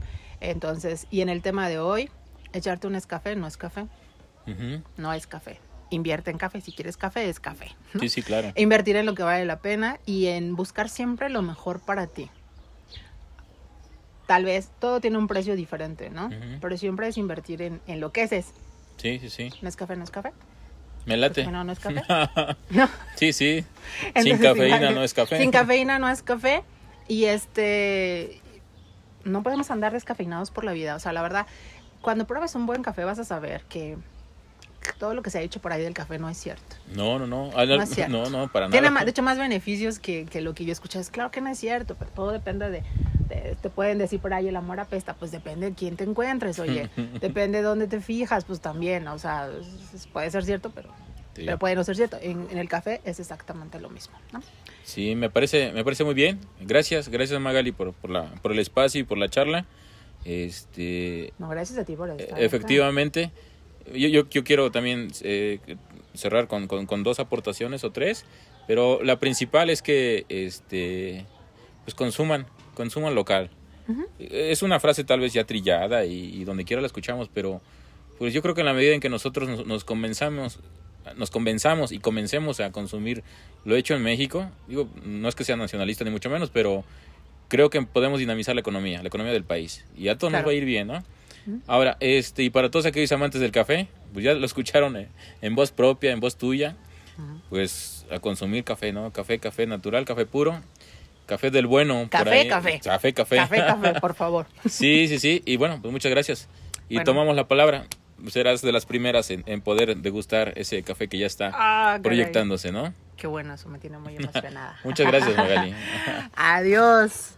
Entonces, y en el tema de hoy, echarte un café no es café, no es café. Invierte en café, si quieres café es café. ¿no? sí, sí, claro. E invertir en lo que vale la pena y en buscar siempre lo mejor para ti. Tal vez todo tiene un precio diferente, ¿no? Pero siempre es invertir en, en lo que es. es. Sí, sí, sí. ¿No es café? ¿No es café? Me late. Bueno, ¿no es café? <laughs> <laughs> No. sí, sí. <laughs> Sin cafeína no es café. Sin cafeína no es café. Y este. No podemos andar descafeinados por la vida. O sea, la verdad, cuando pruebes un buen café vas a saber que todo lo que se ha dicho por ahí del café no es cierto. No, no, no. No es cierto. No, no, para Tiene nada. más- de hecho más beneficios que, que lo que yo escuché. Es claro que no es cierto, pero todo depende de, Te pueden decir por ahí el amor apesta, pues depende de quién te encuentres, oye. <laughs> depende de dónde te fijas, pues también. O sea, puede ser cierto, pero, Sí. pero puede no ser cierto. En, en el café es exactamente lo mismo, ¿no? Sí, me parece, me parece muy bien. Gracias, gracias Magali por, por, la, por el espacio y por la charla. Este, No, gracias a ti por estar. efectivamente, yo, yo, yo quiero también eh, cerrar con, con, con dos aportaciones o tres, pero la principal es que este, pues consuman, consuman local. Es una frase tal vez ya trillada y, y donde quiera la escuchamos, pero pues yo creo que en la medida en que nosotros nos, nos convenzamos, nos convenzamos y comencemos a consumir lo hecho en México, digo, no es que sea nacionalista ni mucho menos, pero creo que podemos dinamizar la economía, la economía del país. Y a todos Claro. nos va a ir bien, ¿no? Ahora, este, y para todos aquellos amantes del café, pues ya lo escucharon eh, en voz propia, en voz tuya, pues a consumir café, ¿no? Café, café natural, café puro, café del bueno. por Café, ahí. café. Café, café. Café, café, por <laughs> favor. Sí, sí, sí. Y bueno, pues muchas gracias. Y Bueno. tomamos la palabra. Serás de las primeras en, en poder degustar ese café que ya está Ah, proyectándose, ¿no? Qué bueno, eso me tiene muy <laughs> emocionada. Muchas gracias, Magali. <laughs> Adiós.